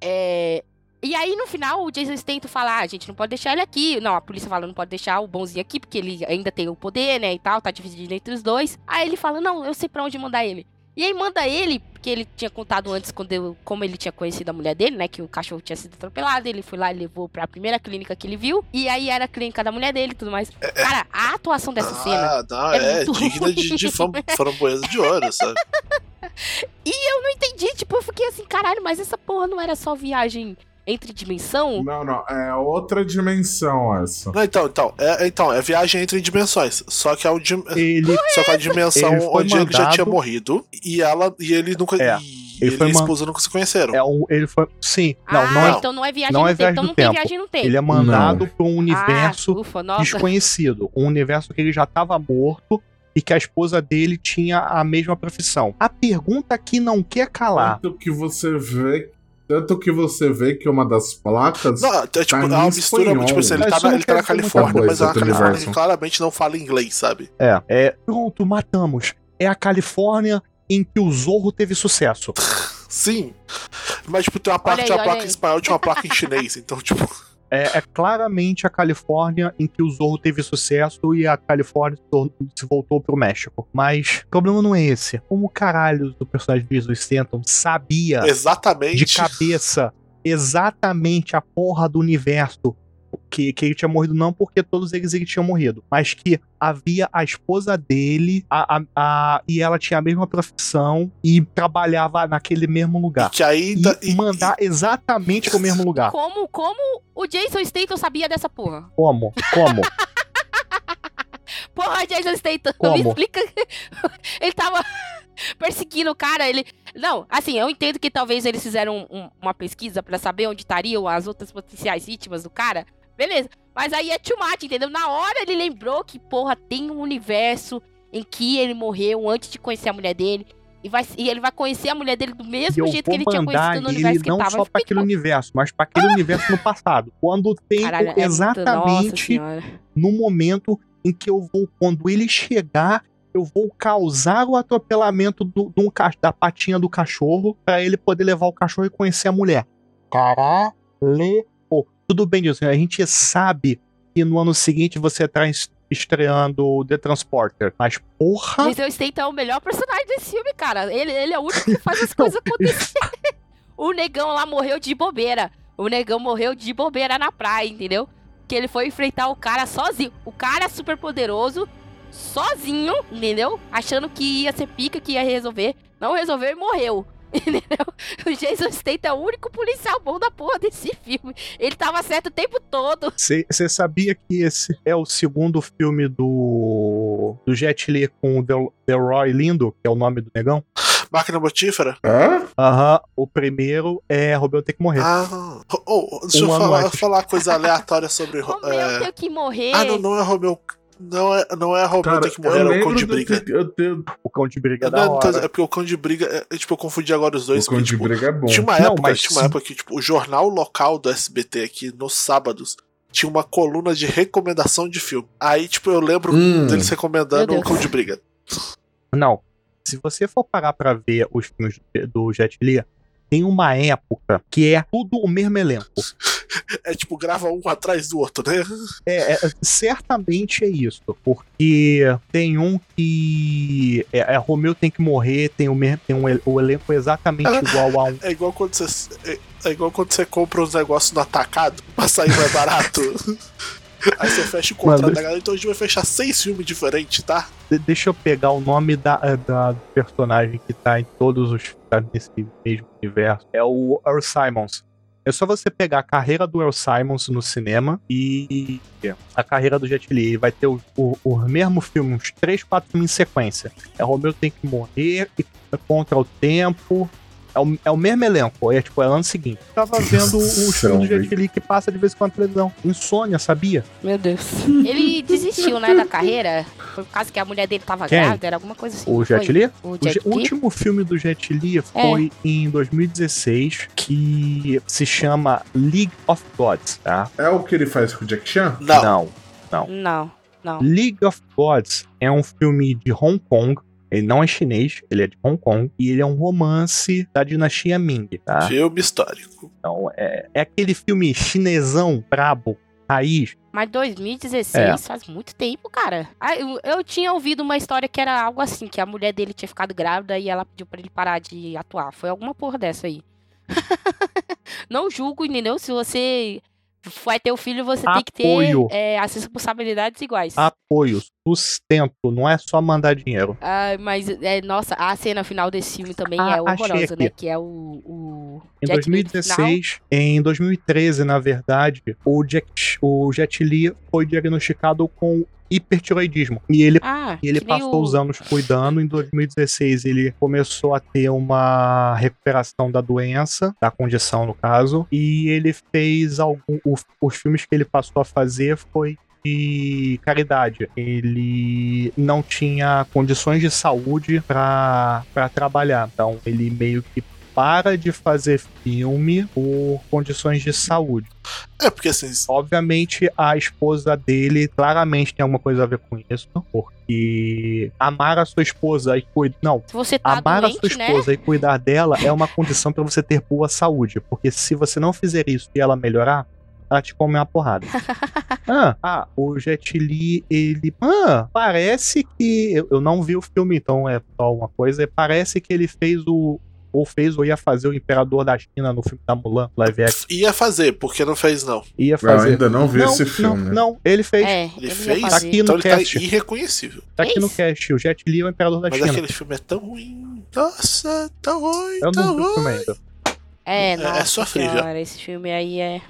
[SPEAKER 2] É, E aí, no final, o Jason Statham fala, ah, a gente não pode deixar ele aqui. Não, a polícia fala, não pode deixar o bonzinho aqui, porque ele ainda tem o poder, né, e tal, tá dividido entre os dois. Aí ele fala, não, eu sei pra onde mandar ele. E aí manda ele, porque ele tinha contado antes quando eu- como ele tinha conhecido a mulher dele, né? Que o cachorro tinha sido atropelado. Ele foi lá e levou pra primeira clínica que ele viu. E aí era a clínica da mulher dele e tudo mais.
[SPEAKER 4] É,
[SPEAKER 2] Cara, a atuação dessa cena.
[SPEAKER 4] ah, não,
[SPEAKER 2] é
[SPEAKER 4] é, digna de, de framboesa de ouro, sabe?
[SPEAKER 2] Eu não entendi, tipo, eu fiquei assim, caralho, mas essa porra não era só viagem entre dimensão?
[SPEAKER 1] Não, não, é outra dimensão essa.
[SPEAKER 4] Não, então, então, é, então, é viagem entre dimensões. Só que, é o dim-
[SPEAKER 3] Ele
[SPEAKER 4] só que a dimensão
[SPEAKER 3] Ele
[SPEAKER 4] onde ele já
[SPEAKER 3] mandado-
[SPEAKER 4] tinha morrido e ela e ele nunca.
[SPEAKER 3] É,
[SPEAKER 4] e
[SPEAKER 3] ele
[SPEAKER 4] ele
[SPEAKER 3] foi
[SPEAKER 4] e a
[SPEAKER 3] man-
[SPEAKER 4] esposa nunca se conheceram.
[SPEAKER 3] é um. Ele foi. Sim, não,
[SPEAKER 2] ah,
[SPEAKER 3] não é.
[SPEAKER 2] então não é viagem
[SPEAKER 3] não
[SPEAKER 2] no
[SPEAKER 3] é
[SPEAKER 2] tempo.
[SPEAKER 3] viagem
[SPEAKER 2] Então não tem viagem no tempo.
[SPEAKER 3] Ele é mandado pra um universo
[SPEAKER 2] Ah, ufa,
[SPEAKER 3] desconhecido. Um universo que ele já estava morto e que a esposa dele tinha a mesma profissão. A pergunta que não quer calar.
[SPEAKER 1] Tanto que você vê. Tanto que você vê que uma das placas.
[SPEAKER 4] Não, é, tipo,
[SPEAKER 1] Tá
[SPEAKER 4] é uma mistura,
[SPEAKER 1] espanhol.
[SPEAKER 4] tipo assim, ele
[SPEAKER 3] Mas
[SPEAKER 4] tá, na, ele tá na Califórnia, mas é uma Califórnia que claramente não fala inglês, sabe?
[SPEAKER 3] É, é. Pronto, matamos. É a Califórnia em que o Zorro teve sucesso.
[SPEAKER 4] Sim. Mas, tipo, tem uma placa,
[SPEAKER 2] aí,
[SPEAKER 4] tinha uma placa em espanhol tinha uma placa em chinês. Então, tipo.
[SPEAKER 3] É, é claramente a Califórnia em que o Zorro teve sucesso e a Califórnia se voltou pro México. Mas o problema não é esse. Como caralho o personagem de Jesus Stanton sabia
[SPEAKER 4] Exatamente.
[SPEAKER 3] de cabeça exatamente a porra do universo que, que ele tinha morrido, não porque todos eles ele tinham morrido, mas que havia a esposa dele a, a- a- e ela tinha a mesma profissão e trabalhava naquele mesmo
[SPEAKER 4] E
[SPEAKER 3] lugar.
[SPEAKER 4] que ainda.
[SPEAKER 3] E mandar exatamente pro mesmo lugar.
[SPEAKER 2] Como, como o Jason Statham sabia dessa porra?
[SPEAKER 3] Como? Como?
[SPEAKER 2] Porra, Jason Statham,
[SPEAKER 3] Como?
[SPEAKER 2] me explica. ele tava perseguindo o cara, ele... Não, assim, eu entendo que talvez eles fizeram um- uma pesquisa pra saber onde estariam as outras potenciais vítimas do cara. Beleza. Mas aí é too much, entendeu? Na hora ele lembrou que, porra, tem um universo em que ele morreu antes de conhecer a mulher dele. E, vai, e ele vai conhecer a mulher dele do mesmo jeito que ele tinha conhecido no
[SPEAKER 3] ele
[SPEAKER 2] universo que
[SPEAKER 3] não
[SPEAKER 2] ele tava.
[SPEAKER 3] só
[SPEAKER 2] Eu
[SPEAKER 3] pra
[SPEAKER 2] fiquei,
[SPEAKER 3] aquele universo, mas pra aquele universo no passado. Quando o tempo
[SPEAKER 2] Caralho, é
[SPEAKER 3] exatamente
[SPEAKER 2] senhora.
[SPEAKER 3] no momento em que eu vou, quando ele chegar, eu vou causar o atropelamento do, ca- da patinha do cachorro pra ele poder levar o cachorro e conhecer a mulher. Caralho. Tudo bem disso. A gente sabe que no ano seguinte você traz estreando The Transporter. Mas porra!
[SPEAKER 2] Jason Statham é o melhor personagem desse filme, cara. Ele, ele é o único que faz as coisas acontecerem. o negão lá morreu de bobeira. O negão morreu de bobeira na praia, entendeu? Que ele foi enfrentar o cara sozinho. O cara é super poderoso, sozinho, entendeu? Achando que ia ser pica, que ia resolver. Não resolveu e morreu. Entendeu? O Jason Statham é o único policial bom da porra desse filme. Ele tava certo o tempo todo.
[SPEAKER 3] Você sabia que esse é o segundo filme do, do Jet Li com o Del, Delroy Lindo, que é o nome do negão?
[SPEAKER 4] Máquina mortífera?
[SPEAKER 1] Hã?
[SPEAKER 3] Aham, o primeiro é Romeu tem que morrer.
[SPEAKER 4] Ah, oh, deixa
[SPEAKER 3] Um
[SPEAKER 4] eu falar, falar uma coisa aleatória sobre.
[SPEAKER 2] Romeu
[SPEAKER 4] é...
[SPEAKER 2] tem que morrer.
[SPEAKER 4] Ah, não, não é Romeu. Não é, não é Romeu
[SPEAKER 1] Cara,
[SPEAKER 4] tem que morrer, é o Cão de Briga.
[SPEAKER 1] tenho-
[SPEAKER 3] O cão de briga é
[SPEAKER 4] Não,
[SPEAKER 3] da
[SPEAKER 4] não,
[SPEAKER 3] hora.
[SPEAKER 4] é porque o Cão de Briga. É, tipo, eu confundi agora os dois.
[SPEAKER 1] O Cão
[SPEAKER 4] porque,
[SPEAKER 1] de
[SPEAKER 4] tipo,
[SPEAKER 1] Briga é bom.
[SPEAKER 4] Tinha uma
[SPEAKER 3] Não,
[SPEAKER 4] época,
[SPEAKER 3] mas
[SPEAKER 4] tinha uma época que, tipo, o jornal local do SBT aqui, nos sábados, tinha uma coluna de recomendação de filme. Aí, tipo, eu lembro
[SPEAKER 1] Hum.
[SPEAKER 4] deles recomendando o. Cão de Briga.
[SPEAKER 3] Não. Se você for parar pra ver os filmes do Jet Li, tem uma época que é tudo o mesmo elenco.
[SPEAKER 4] É tipo, grava um atrás do outro, né?
[SPEAKER 3] É, é, certamente é isso, porque tem um que é, é Romeu tem que morrer, tem o mesmo, tem um, o elenco exatamente
[SPEAKER 4] Ah.
[SPEAKER 3] igual a um.
[SPEAKER 4] É igual quando você. É, é igual quando você compra uns negócios no atacado pra sair mais barato. Aí você fecha o contrato
[SPEAKER 3] Mano.
[SPEAKER 4] da galera, então a gente vai fechar seis filmes diferentes, tá?
[SPEAKER 3] De- deixa eu pegar o nome da, da do personagem que tá em todos os tá nesse mesmo universo. É o Earl Simons. É só você pegar a carreira do Earl Simons no cinema e a carreira do Jet Li. Ele vai ter o, o, o mesmo filme, uns 3, 4 filmes em sequência. É Romeu tem que morrer, e Contra o Tempo. É o, é o mesmo elenco. É tipo, é ano seguinte. Eu tava vendo
[SPEAKER 1] Nossa,
[SPEAKER 3] filmes do Jet. Li que passa de vez em quando na televisão. Insônia, sabia?
[SPEAKER 2] Meu Deus. Ele desistiu, né, da carreira. Foi por causa que a mulher dele tava
[SPEAKER 3] Quem?
[SPEAKER 2] grávida, era alguma coisa assim.
[SPEAKER 3] O Jet? Li?
[SPEAKER 2] O
[SPEAKER 3] O,
[SPEAKER 2] Jet
[SPEAKER 3] o último filme do Jet Li foi em 2016, que se chama League of Gods, tá?
[SPEAKER 1] É o que ele faz com o Jack Chan?
[SPEAKER 4] Não.
[SPEAKER 3] Não.
[SPEAKER 2] Não, não.
[SPEAKER 3] League of Gods é um filme de Hong Kong. Ele não é chinês, ele é de Hong Kong. E ele é um romance da dinastia Ming, tá?
[SPEAKER 4] Filme histórico.
[SPEAKER 3] Então, é, é aquele filme chinesão, brabo, raiz.
[SPEAKER 2] Mas 2016
[SPEAKER 3] É.
[SPEAKER 2] faz muito tempo, cara. Ah, eu, eu tinha ouvido uma história que era algo assim, que a mulher dele tinha ficado grávida e ela pediu pra ele parar de atuar. Foi alguma porra dessa aí. Não julgo, entendeu? Se você vai ter o filho, você tem que
[SPEAKER 3] Apoio.
[SPEAKER 2] ter é, as responsabilidades iguais.
[SPEAKER 3] Apoio, sustento, não é só mandar dinheiro.
[SPEAKER 2] Ah, mas, é, nossa, a cena final desse filme também
[SPEAKER 3] Ah,
[SPEAKER 2] é horrorosa, né? Que é o. o
[SPEAKER 3] Em
[SPEAKER 2] Jet Li no final.
[SPEAKER 3] 2016, em 2013, na verdade, o Jet, o Jet Li foi diagnosticado com hipertiroidismo. E ele,
[SPEAKER 2] Ah,
[SPEAKER 3] e ele passou
[SPEAKER 2] o-
[SPEAKER 3] os anos cuidando. Em 2016, ele começou a ter uma recuperação da doença, da condição, no caso. E ele fez algum. o- os filmes que ele passou a fazer foi de caridade. Ele não tinha condições de saúde para trabalhar. Então, ele meio que para de fazer filme por condições de saúde.
[SPEAKER 4] É, porque assim,
[SPEAKER 3] Obviamente, a esposa dele claramente tem alguma coisa a ver com isso, porque amar a sua esposa e cuidar. Não,
[SPEAKER 2] Se você tá
[SPEAKER 3] amar a
[SPEAKER 2] doente,
[SPEAKER 3] sua
[SPEAKER 2] né?
[SPEAKER 3] esposa e cuidar dela é uma condição para você ter boa saúde. Porque se você não fizer isso e ela melhorar, ela te come uma porrada. ah, ah, o Jet Li, ele. Ah, parece que. Eu, eu não vi o filme, então é só uma coisa. Parece que ele fez o. Ou fez ou ia fazer o Imperador da China no filme da Mulan, live action.
[SPEAKER 4] ia fazer, porque não fez, não.
[SPEAKER 3] Ia
[SPEAKER 1] Eu
[SPEAKER 3] fazer.
[SPEAKER 1] ainda não vi
[SPEAKER 3] não,
[SPEAKER 1] esse filme.
[SPEAKER 3] Não, não, ele fez.
[SPEAKER 2] É,
[SPEAKER 4] Ele
[SPEAKER 2] ia
[SPEAKER 4] fez.
[SPEAKER 3] Tá aqui no
[SPEAKER 4] então ele
[SPEAKER 3] cast.
[SPEAKER 4] tá irreconhecível.
[SPEAKER 3] Tá aqui no cast. O Jet Li é o Imperador da
[SPEAKER 4] Mas
[SPEAKER 3] China.
[SPEAKER 4] aquele filme é tão ruim. Nossa, tão ruim,
[SPEAKER 3] Eu
[SPEAKER 4] tão
[SPEAKER 3] não vi o filme
[SPEAKER 4] ruim.
[SPEAKER 3] ainda.
[SPEAKER 2] É,
[SPEAKER 4] É-
[SPEAKER 2] nossa
[SPEAKER 4] é sofrível.
[SPEAKER 2] senhora, esse filme aí é...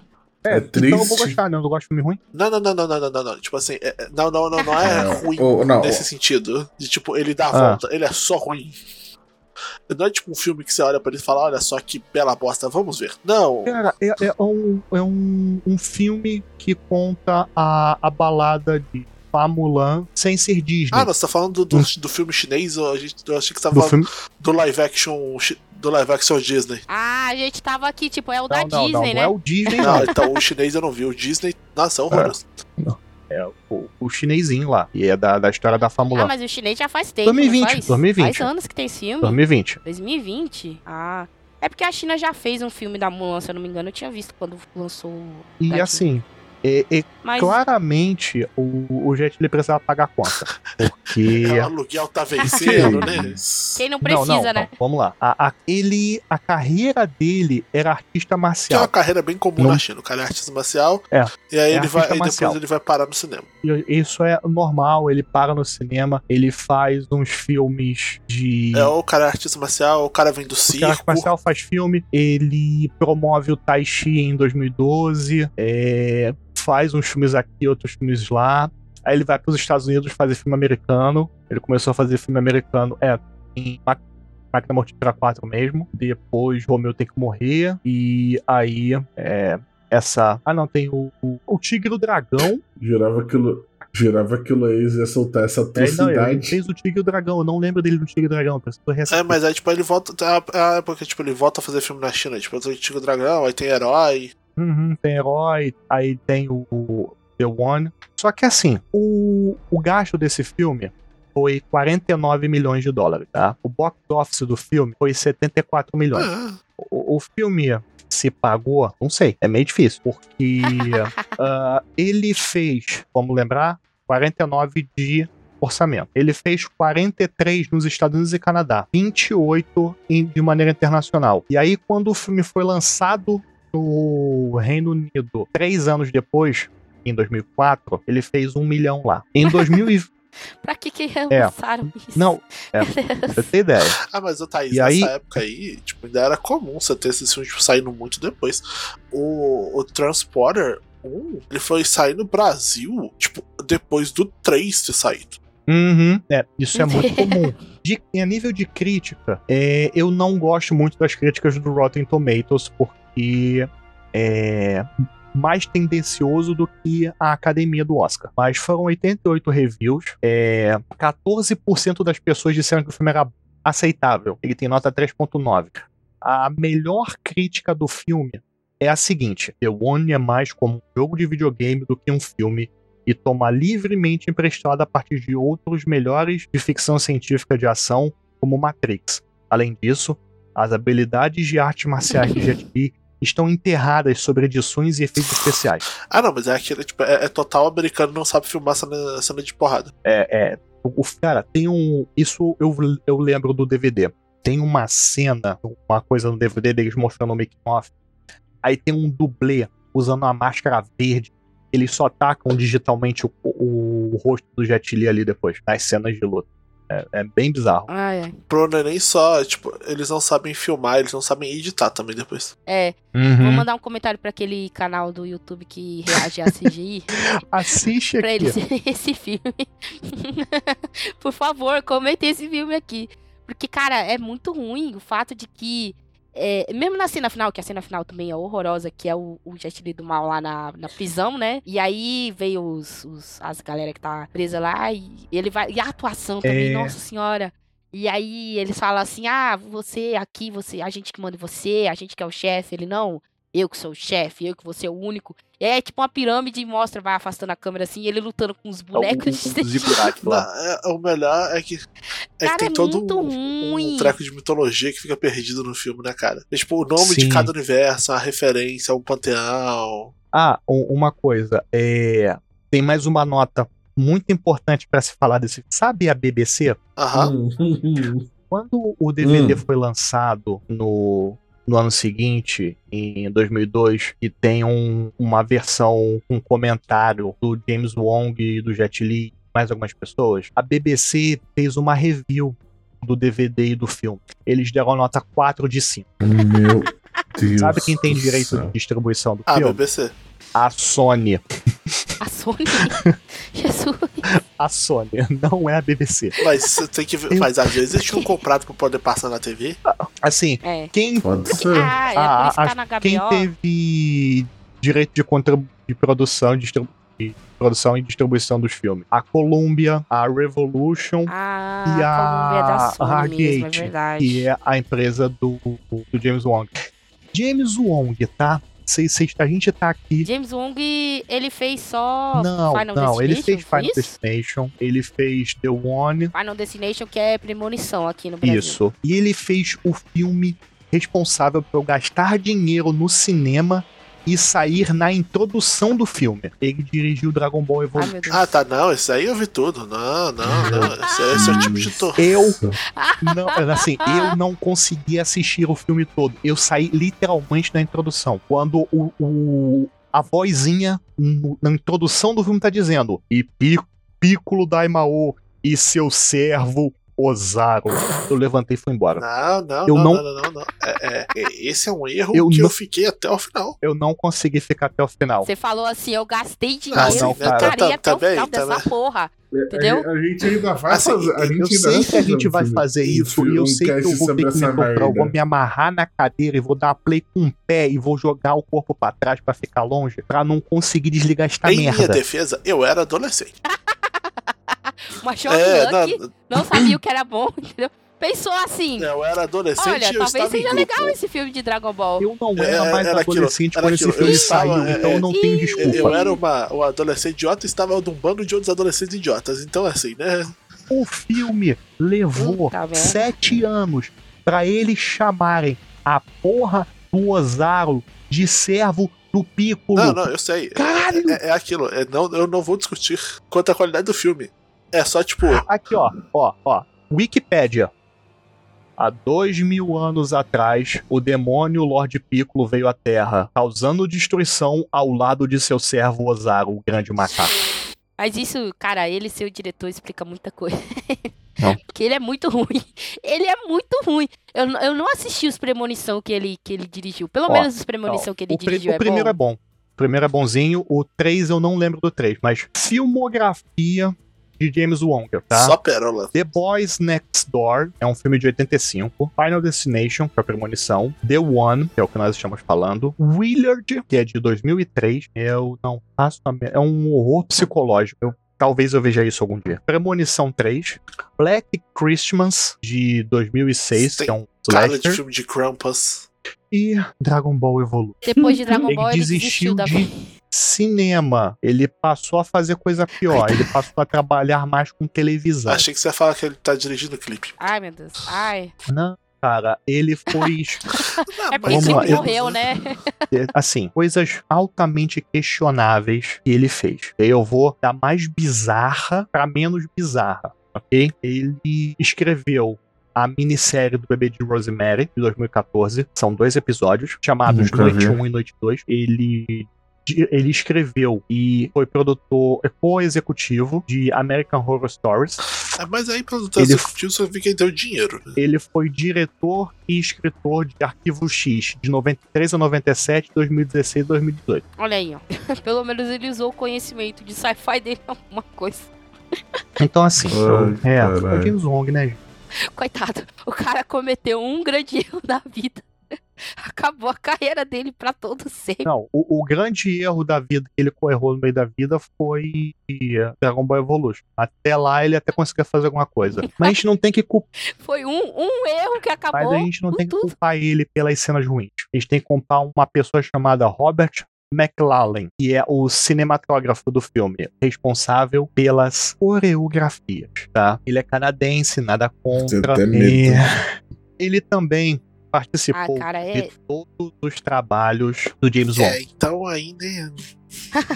[SPEAKER 1] É
[SPEAKER 3] Então eu vou
[SPEAKER 1] triste.
[SPEAKER 3] gostar, né? Eu não gosto de filme ruim.
[SPEAKER 4] Não, não, não, não, não, não, não, não. Tipo assim, é- é- não, não, não, não é
[SPEAKER 1] É,
[SPEAKER 4] ruim
[SPEAKER 1] não,
[SPEAKER 4] nesse sentido. De tipo, ele dá a
[SPEAKER 3] Ah.
[SPEAKER 4] volta, ele é só ruim. Não é tipo um filme que você olha pra ele e fala, olha só que bela bosta, vamos ver. Não.
[SPEAKER 3] Cara, é, é um, é um, um filme que conta a, a balada de Fa Mulan sem ser Disney.
[SPEAKER 4] Ah, não, você tá falando do, do, do filme chinês ou a gente, eu achei que você tava
[SPEAKER 3] do
[SPEAKER 4] falando
[SPEAKER 3] filme...
[SPEAKER 4] do live action do live action Disney.
[SPEAKER 2] Ah, a gente tava aqui, tipo, é o da
[SPEAKER 3] Não, não,
[SPEAKER 2] Disney,
[SPEAKER 3] não,
[SPEAKER 2] né?
[SPEAKER 3] não é o Disney,
[SPEAKER 4] Não,
[SPEAKER 3] não.
[SPEAKER 4] então o chinês eu não vi, o Disney, nossa, é horroroso.
[SPEAKER 3] É o, o chinesinho lá. E é da, da história da Fa
[SPEAKER 2] Ah, mas o chinês já faz tempo,
[SPEAKER 3] 2020,
[SPEAKER 2] não faz?
[SPEAKER 3] 2020.
[SPEAKER 2] Faz anos que tem esse filme.
[SPEAKER 3] 2020.
[SPEAKER 2] 2020? Ah... É porque a China já fez um filme da Mulan, se eu não me engano. Eu tinha visto quando lançou...
[SPEAKER 3] E
[SPEAKER 2] Tadinho.
[SPEAKER 3] assim, É, é
[SPEAKER 2] Mas
[SPEAKER 3] claramente o, o Jet Li precisava pagar a conta. Porque.
[SPEAKER 4] É, o aluguel tá vencendo, né?
[SPEAKER 2] quem não precisa,
[SPEAKER 3] não, não,
[SPEAKER 2] né?
[SPEAKER 3] não, vamos lá. A, a- ele, a carreira dele era artista
[SPEAKER 4] Que é uma
[SPEAKER 3] marcial.
[SPEAKER 4] carreira bem comum
[SPEAKER 3] Não-
[SPEAKER 4] na China. O cara é artista marcial.
[SPEAKER 3] É.
[SPEAKER 4] E aí
[SPEAKER 3] É
[SPEAKER 4] ele vai,
[SPEAKER 3] artista
[SPEAKER 4] aí depois
[SPEAKER 3] marcial.
[SPEAKER 4] ele vai parar no cinema.
[SPEAKER 3] E Isso é normal, ele para no cinema, ele faz uns filmes de.
[SPEAKER 4] É, ou o cara é artista marcial, ou o cara vem do
[SPEAKER 3] O
[SPEAKER 4] circo.
[SPEAKER 3] Marcial faz filme, ele promove o Tai Chi em 2012, é, faz uns filmes aqui, outros filmes lá. Aí ele vai para os Estados Unidos fazer filme americano. Ele começou a fazer filme americano, é, em Máquina Mortífera 4 mesmo. Depois Romeu tem que morrer. E aí, é, essa. Ah, não, tem o, o, o Tigre e o Dragão.
[SPEAKER 1] Jurava aquilo. Jurava que o Laís ia soltar essa
[SPEAKER 3] É, não, ele
[SPEAKER 1] atrocidade.
[SPEAKER 3] fez o Tigre e o Dragão. Eu não lembro dele no Tigre e o Dragão.
[SPEAKER 4] É, mas aí, tipo, ele volta. É, porque, tipo, ele volta a fazer filme na China. Tipo, o Tigo Dragão, aí tem Herói.
[SPEAKER 3] Uhum, tem herói, aí tem o, o The One. Só que assim, o, o gasto desse filme foi 49 milhões de dólares, tá? O box office do filme foi 74 milhões.
[SPEAKER 4] Ah,
[SPEAKER 3] O, o filme se pagou, não sei, é meio difícil, porque ah, ele fez, vamos lembrar, 49 de orçamento. Ele fez 43 nos Estados Unidos e Canadá, 28 em- de maneira internacional. E aí, quando o filme foi lançado no Reino Unido, três anos depois, em 2004, ele fez um milhão lá. Em 2000 e-
[SPEAKER 2] Pra que que
[SPEAKER 3] É.
[SPEAKER 2] lançaram isso?
[SPEAKER 3] Não, é, você ter ideia.
[SPEAKER 4] Ah, mas o Thaís,
[SPEAKER 3] E
[SPEAKER 4] nessa
[SPEAKER 3] aí-
[SPEAKER 4] época aí, tipo, ainda era comum você ter esses filmes tipo, saindo muito depois. O, o Transporter 1, ele foi sair no Brasil, tipo, depois do 3 ter saído.
[SPEAKER 3] Uhum, é, isso é muito comum. De, a nível de crítica, é, eu não gosto muito das críticas do Rotten Tomatoes, porque é mais tendencioso do que a academia do Oscar. Mas foram 88 reviews, é, 14% das pessoas disseram que o filme era aceitável. Ele tem nota 3.9. A melhor crítica do filme é a seguinte: The One é mais como um jogo de videogame do que um filme e toma livremente emprestado a partir de outros melhores de ficção científica de ação, como Matrix. Além disso, as habilidades de artes marciais de Jet Li estão enterradas sobre edições e efeitos especiais.
[SPEAKER 4] Ah, não, mas é aquele, tipo, é, é total americano não sabe filmar cena, cena de porrada.
[SPEAKER 3] É, é, o, cara, tem um. Isso eu, eu lembro do DVD. Tem uma cena, uma coisa no DVD deles mostrando o making off. Aí tem um dublê usando uma máscara verde. Eles só tacam digitalmente o, o, o rosto do Jet Li ali depois, nas cenas de luta. É, é bem bizarro.
[SPEAKER 4] Problema é nem só, tipo, eles não sabem filmar, eles não sabem editar também depois.
[SPEAKER 2] É,
[SPEAKER 3] Uhum.
[SPEAKER 2] vou mandar um comentário pra aquele canal do YouTube que reage a CGI.
[SPEAKER 3] Assiste
[SPEAKER 2] pra
[SPEAKER 3] aqui.
[SPEAKER 2] eles verem esse filme. Por favor, comentem esse filme aqui. Porque, cara, é muito ruim o fato de que. É, mesmo na cena final, que a cena final também é horrorosa, que é o, o Jet Li do mal lá na, na prisão, né? E aí veio os, os- as galera que tá presa lá e ele vai. E a atuação também,
[SPEAKER 3] É.
[SPEAKER 2] nossa senhora. E aí eles falam assim: ah, você aqui, você, a gente que manda você, a gente que é o chefe. Ele, não, eu que sou o chefe, eu que vou ser o único. É tipo uma pirâmide e mostra, vai afastando a câmera assim, e ele lutando com os bonecos.
[SPEAKER 3] O, o Ziggurat
[SPEAKER 4] Não,
[SPEAKER 3] lá.
[SPEAKER 4] é- o melhor é que, é
[SPEAKER 2] Cara,
[SPEAKER 4] que tem
[SPEAKER 2] é
[SPEAKER 4] todo um, um treco de mitologia que fica perdido no filme, né, cara? É, tipo, o nome de
[SPEAKER 3] Sim.
[SPEAKER 4] cada universo, a referência, um panteão.
[SPEAKER 3] Ah, um- uma coisa. É, tem mais uma nota muito importante pra se falar desse. Sabe a BBC?
[SPEAKER 4] Aham.
[SPEAKER 1] Hum,
[SPEAKER 3] Quando o DVD
[SPEAKER 1] Hum.
[SPEAKER 3] foi lançado no, no ano seguinte, em 2002, e tem um- uma versão com comentário do James Wong e do Jet Li, mais algumas pessoas, a BBC fez uma review do DVD e do filme. Eles deram nota 4 de 5.
[SPEAKER 1] Meu Deus.
[SPEAKER 3] Sabe quem tem direito
[SPEAKER 1] céu.
[SPEAKER 3] de distribuição do
[SPEAKER 4] Ah,
[SPEAKER 3] filme?
[SPEAKER 4] BBC.
[SPEAKER 3] A Sony.
[SPEAKER 2] A Sony. Jesus.
[SPEAKER 3] A Sony, não é a BBC.
[SPEAKER 4] Mas você tem que ver. Mas às vezes eles tinham comprado pra poder passar na TV.
[SPEAKER 3] Assim,
[SPEAKER 2] É.
[SPEAKER 3] quem
[SPEAKER 1] Pode ser.
[SPEAKER 2] Ah, é
[SPEAKER 3] Ah,
[SPEAKER 2] que
[SPEAKER 3] a-
[SPEAKER 2] tá na
[SPEAKER 3] Quem
[SPEAKER 2] HBO.
[SPEAKER 3] teve direito de, de produção, de produção e distribuição dos filmes? A Columbia, a Revolution,
[SPEAKER 2] Ah,
[SPEAKER 3] e a
[SPEAKER 2] Columbia é da Sony mesmo, é verdade.
[SPEAKER 3] que é a empresa do, do James Wong. James Wong, tá? Cê, a gente tá aqui.
[SPEAKER 2] James Wong, ele fez só
[SPEAKER 3] Não,
[SPEAKER 2] Final
[SPEAKER 3] não, ele
[SPEAKER 2] Destination,
[SPEAKER 3] fez
[SPEAKER 2] foi
[SPEAKER 3] Final
[SPEAKER 2] isso?
[SPEAKER 3] Destination, ele fez The One,
[SPEAKER 2] Final Destination, que é premonição aqui no Brasil.
[SPEAKER 3] isso. E ele fez o filme responsável por eu gastar dinheiro no cinema e sair na introdução do filme. Ele dirigiu Dragon Ball Evolution.
[SPEAKER 2] Deus.
[SPEAKER 4] Ah, tá, não, esse aí eu vi tudo. Não, não, não. Esse, esse é o tipo de tor.
[SPEAKER 3] Eu não, assim, eu não consegui assistir o filme todo. Eu saí literalmente na introdução. Quando o, o- a vozinha no- na introdução do filme tá dizendo: "E Pi- Piccolo Daimao e seu servo Ozaru". Eu levantei e fui embora.
[SPEAKER 4] Não, não,
[SPEAKER 3] Eu
[SPEAKER 4] não,
[SPEAKER 3] não-
[SPEAKER 4] não, não, não. É, é, é, esse é um erro
[SPEAKER 3] Eu
[SPEAKER 4] que
[SPEAKER 3] não-
[SPEAKER 4] eu fiquei até o final.
[SPEAKER 3] Eu não consegui ficar até o final.
[SPEAKER 2] Você falou assim, eu gastei dinheiro
[SPEAKER 4] Ah,
[SPEAKER 3] não,
[SPEAKER 2] e
[SPEAKER 3] cara.
[SPEAKER 2] ficaria
[SPEAKER 4] Tá-
[SPEAKER 2] até o
[SPEAKER 4] também,
[SPEAKER 2] final dessa
[SPEAKER 4] também.
[SPEAKER 2] porra. Entendeu?
[SPEAKER 1] A, a gente ainda vai
[SPEAKER 4] Assim,
[SPEAKER 1] fazer. A gente
[SPEAKER 3] Eu sei que a gente vai fazer isso e eu sei que eu vou ter que me comprar. Eu vou me amarrar na cadeira e vou dar play com um pé e vou jogar o corpo pra trás pra ficar longe, pra não conseguir desligar esta
[SPEAKER 4] em minha
[SPEAKER 3] merda.
[SPEAKER 4] defesa, eu era adolescente.
[SPEAKER 2] Uma
[SPEAKER 4] É,
[SPEAKER 2] Lucky
[SPEAKER 4] não,
[SPEAKER 2] não sabia o que era bom, entendeu? Pensou assim,
[SPEAKER 4] eu era adolescente
[SPEAKER 2] olha,
[SPEAKER 4] e eu
[SPEAKER 2] talvez
[SPEAKER 4] estava em
[SPEAKER 2] seja
[SPEAKER 4] grupo.
[SPEAKER 2] legal esse filme de Dragon Ball.
[SPEAKER 3] Eu não
[SPEAKER 4] É,
[SPEAKER 3] era mais
[SPEAKER 4] era aquilo,
[SPEAKER 3] adolescente
[SPEAKER 4] era
[SPEAKER 3] quando esse
[SPEAKER 4] aquilo.
[SPEAKER 3] filme
[SPEAKER 4] estava,
[SPEAKER 3] saiu,
[SPEAKER 4] é,
[SPEAKER 3] então eu não
[SPEAKER 2] é,
[SPEAKER 3] tenho desculpa.
[SPEAKER 4] Eu era uma, um adolescente idiota e estava num bando de outros adolescentes idiotas. Então, assim, né?
[SPEAKER 3] O filme levou
[SPEAKER 2] Puta merda.
[SPEAKER 3] sete anos pra eles chamarem a porra do Ozaru de servo do Piccolo.
[SPEAKER 4] Não, não, eu sei.
[SPEAKER 3] Caralho!
[SPEAKER 4] É, é aquilo. É, não, eu não vou discutir quanto à qualidade do filme. É só, tipo,
[SPEAKER 3] Aqui, ó, ó, ó. Wikipédia. Há dois mil anos atrás, o demônio Lord Piccolo veio à Terra, causando destruição ao lado de seu servo Ozaru, o grande macaco.
[SPEAKER 2] Mas isso, cara, ele ser o diretor explica muita coisa.
[SPEAKER 3] Não.
[SPEAKER 2] Porque ele é muito ruim. Ele é muito ruim. Eu, eu não assisti os Premonição que ele, que ele dirigiu. Pelo
[SPEAKER 3] Ó,
[SPEAKER 2] menos os Premonição que ele dirigiu
[SPEAKER 3] o
[SPEAKER 2] é
[SPEAKER 3] primeiro
[SPEAKER 2] bom.
[SPEAKER 3] é bom. O primeiro é bonzinho, o 3 eu não lembro do 3, mas filmografia de James Wonger, tá?
[SPEAKER 4] só pérola.
[SPEAKER 3] The Boys Next Door é um filme de 85. Final Destination, que é a premonição. The One, que é o que nós estamos falando. Willard, que é de 2003. Eu não faço a. É um horror psicológico. Eu, talvez eu veja isso algum dia. Premonição 3. Black Christmas, de 2006,
[SPEAKER 4] Tem
[SPEAKER 3] que é um
[SPEAKER 4] Cara de filme de Krampus.
[SPEAKER 3] E Dragon Ball Evolution.
[SPEAKER 2] Depois de Dragon
[SPEAKER 3] Ele
[SPEAKER 2] Ball, ele
[SPEAKER 3] desistiu
[SPEAKER 2] desistiu da
[SPEAKER 3] de cinema. Ele passou a fazer coisa pior. Ele passou a trabalhar mais com televisão.
[SPEAKER 4] Achei que você ia falar que ele tá dirigindo o clipe.
[SPEAKER 2] Ai, meu Deus. Ai.
[SPEAKER 3] Não, cara, ele foi.
[SPEAKER 2] É porque
[SPEAKER 3] Vamos
[SPEAKER 2] ele
[SPEAKER 3] lá, eu-
[SPEAKER 2] morreu, né?
[SPEAKER 3] assim, coisas altamente questionáveis que ele fez. E aí eu vou da mais bizarra pra menos bizarra, ok? Ele escreveu a minissérie do bebê de Rosemary, de 2014. São dois episódios, chamados
[SPEAKER 1] Nunca
[SPEAKER 3] Noite
[SPEAKER 1] vi.
[SPEAKER 3] 1 e Noite 2. Ele. Ele escreveu e foi produtor, é co-executivo de American Horror Stories.
[SPEAKER 4] Ah, mas aí, pelo
[SPEAKER 3] Ele-
[SPEAKER 4] executivo, que ele deu dinheiro. né?
[SPEAKER 3] Ele foi diretor e escritor de Arquivo X, de 93 a 97, 2016 e 2018.
[SPEAKER 2] Olha aí, ó. Pelo menos ele usou o conhecimento de sci-fi dele em alguma coisa.
[SPEAKER 3] Então, assim,
[SPEAKER 1] Ai,
[SPEAKER 3] é, é James Wong, né? gente?
[SPEAKER 2] Coitado, o cara cometeu um grande erro na vida. Acabou a carreira dele pra todo sempre.
[SPEAKER 3] Não, o, o grande erro da vida que ele correu no meio da vida foi Dragon Ball Evolution. Até lá ele até conseguia fazer alguma coisa. Mas a gente não tem que culpar,
[SPEAKER 2] Foi um, um erro que acabou.
[SPEAKER 3] mas a gente não tem que
[SPEAKER 2] tudo.
[SPEAKER 3] culpar ele pelas cenas ruins. A gente tem que culpar uma pessoa chamada Robert McLaren, que é o cinematógrafo do filme, responsável pelas coreografias, tá? Ele é canadense, nada contra.
[SPEAKER 1] até medo.
[SPEAKER 3] e Ele também participou
[SPEAKER 2] Ah, cara, é-
[SPEAKER 3] de todos os trabalhos do James Wong.
[SPEAKER 4] É, então aí, né?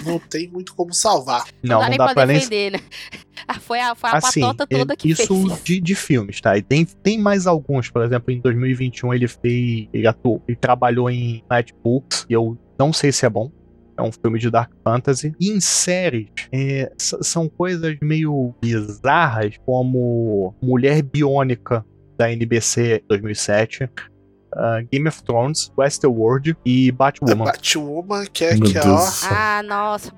[SPEAKER 4] Não tem muito como salvar.
[SPEAKER 3] Não,
[SPEAKER 2] dá
[SPEAKER 3] não dá
[SPEAKER 2] pra
[SPEAKER 3] nem.
[SPEAKER 2] defender, né? Ah, Foi a, foi a
[SPEAKER 3] Assim,
[SPEAKER 2] patota toda
[SPEAKER 3] é-
[SPEAKER 2] que
[SPEAKER 3] isso
[SPEAKER 2] fez.
[SPEAKER 3] de, de filmes, tá? E tem, tem mais alguns, por exemplo, em 2021 ele fez. Ele atuou, ele trabalhou em Night Books, e eu não sei se é bom. É um filme de Dark Fantasy. E em séries, é, são coisas meio bizarras, como Mulher Biônica, da NBC 2007, ah, Game of Thrones, Westworld e
[SPEAKER 4] É
[SPEAKER 3] Batwoman.
[SPEAKER 4] Batwoman, que é
[SPEAKER 1] Meu
[SPEAKER 4] que é, ó.
[SPEAKER 1] do.
[SPEAKER 2] Ah, nossa.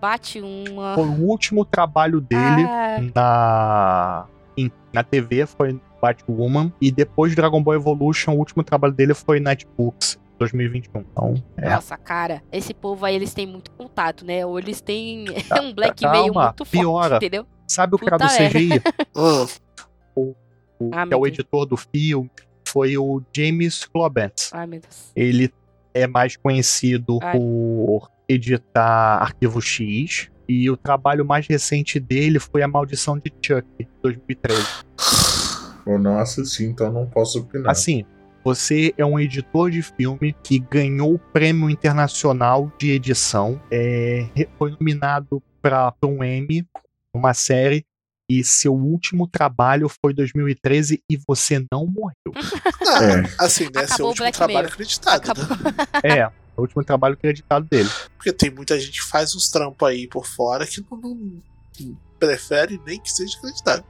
[SPEAKER 3] Foi o último trabalho dele
[SPEAKER 2] Ah,
[SPEAKER 3] na, em- na TV foi Batwoman e depois de Dragon Ball Evolution, o último trabalho dele foi Night Books 2021. Então, é.
[SPEAKER 2] Nossa, cara, esse povo aí, eles têm muito contato, né? Ou eles têm
[SPEAKER 3] Tá-
[SPEAKER 2] um blackmail
[SPEAKER 3] calma,
[SPEAKER 2] muito forte,
[SPEAKER 3] piora.
[SPEAKER 2] entendeu?
[SPEAKER 3] Sabe o cara do
[SPEAKER 2] Puta merda.
[SPEAKER 3] CGI?
[SPEAKER 4] Ah,
[SPEAKER 3] o,
[SPEAKER 2] Ah,
[SPEAKER 3] que é o
[SPEAKER 2] Deus.
[SPEAKER 3] editor do filme? Foi o James Clobent.
[SPEAKER 2] Ai, meu Deus.
[SPEAKER 3] Ele é mais conhecido
[SPEAKER 2] Ai.
[SPEAKER 3] por editar Arquivo X. E o trabalho mais recente dele foi A Maldição de Chuck, 2013.
[SPEAKER 1] Eu não assisti, então não posso opinar.
[SPEAKER 3] Assim, Você é um editor de filme que ganhou o prêmio internacional de edição, é, foi nominado para um Emmy, uma série, e seu último trabalho foi 2013 e você não morreu.
[SPEAKER 4] Ah,
[SPEAKER 1] É.
[SPEAKER 4] Assim, né? Seu
[SPEAKER 2] Acabou o
[SPEAKER 4] último
[SPEAKER 2] Black
[SPEAKER 4] trabalho
[SPEAKER 2] Mirror.
[SPEAKER 4] acreditado, né?
[SPEAKER 3] É, o último trabalho acreditado dele.
[SPEAKER 4] Porque tem muita gente que faz uns trampos aí por fora que não, não- não prefere nem que seja acreditado.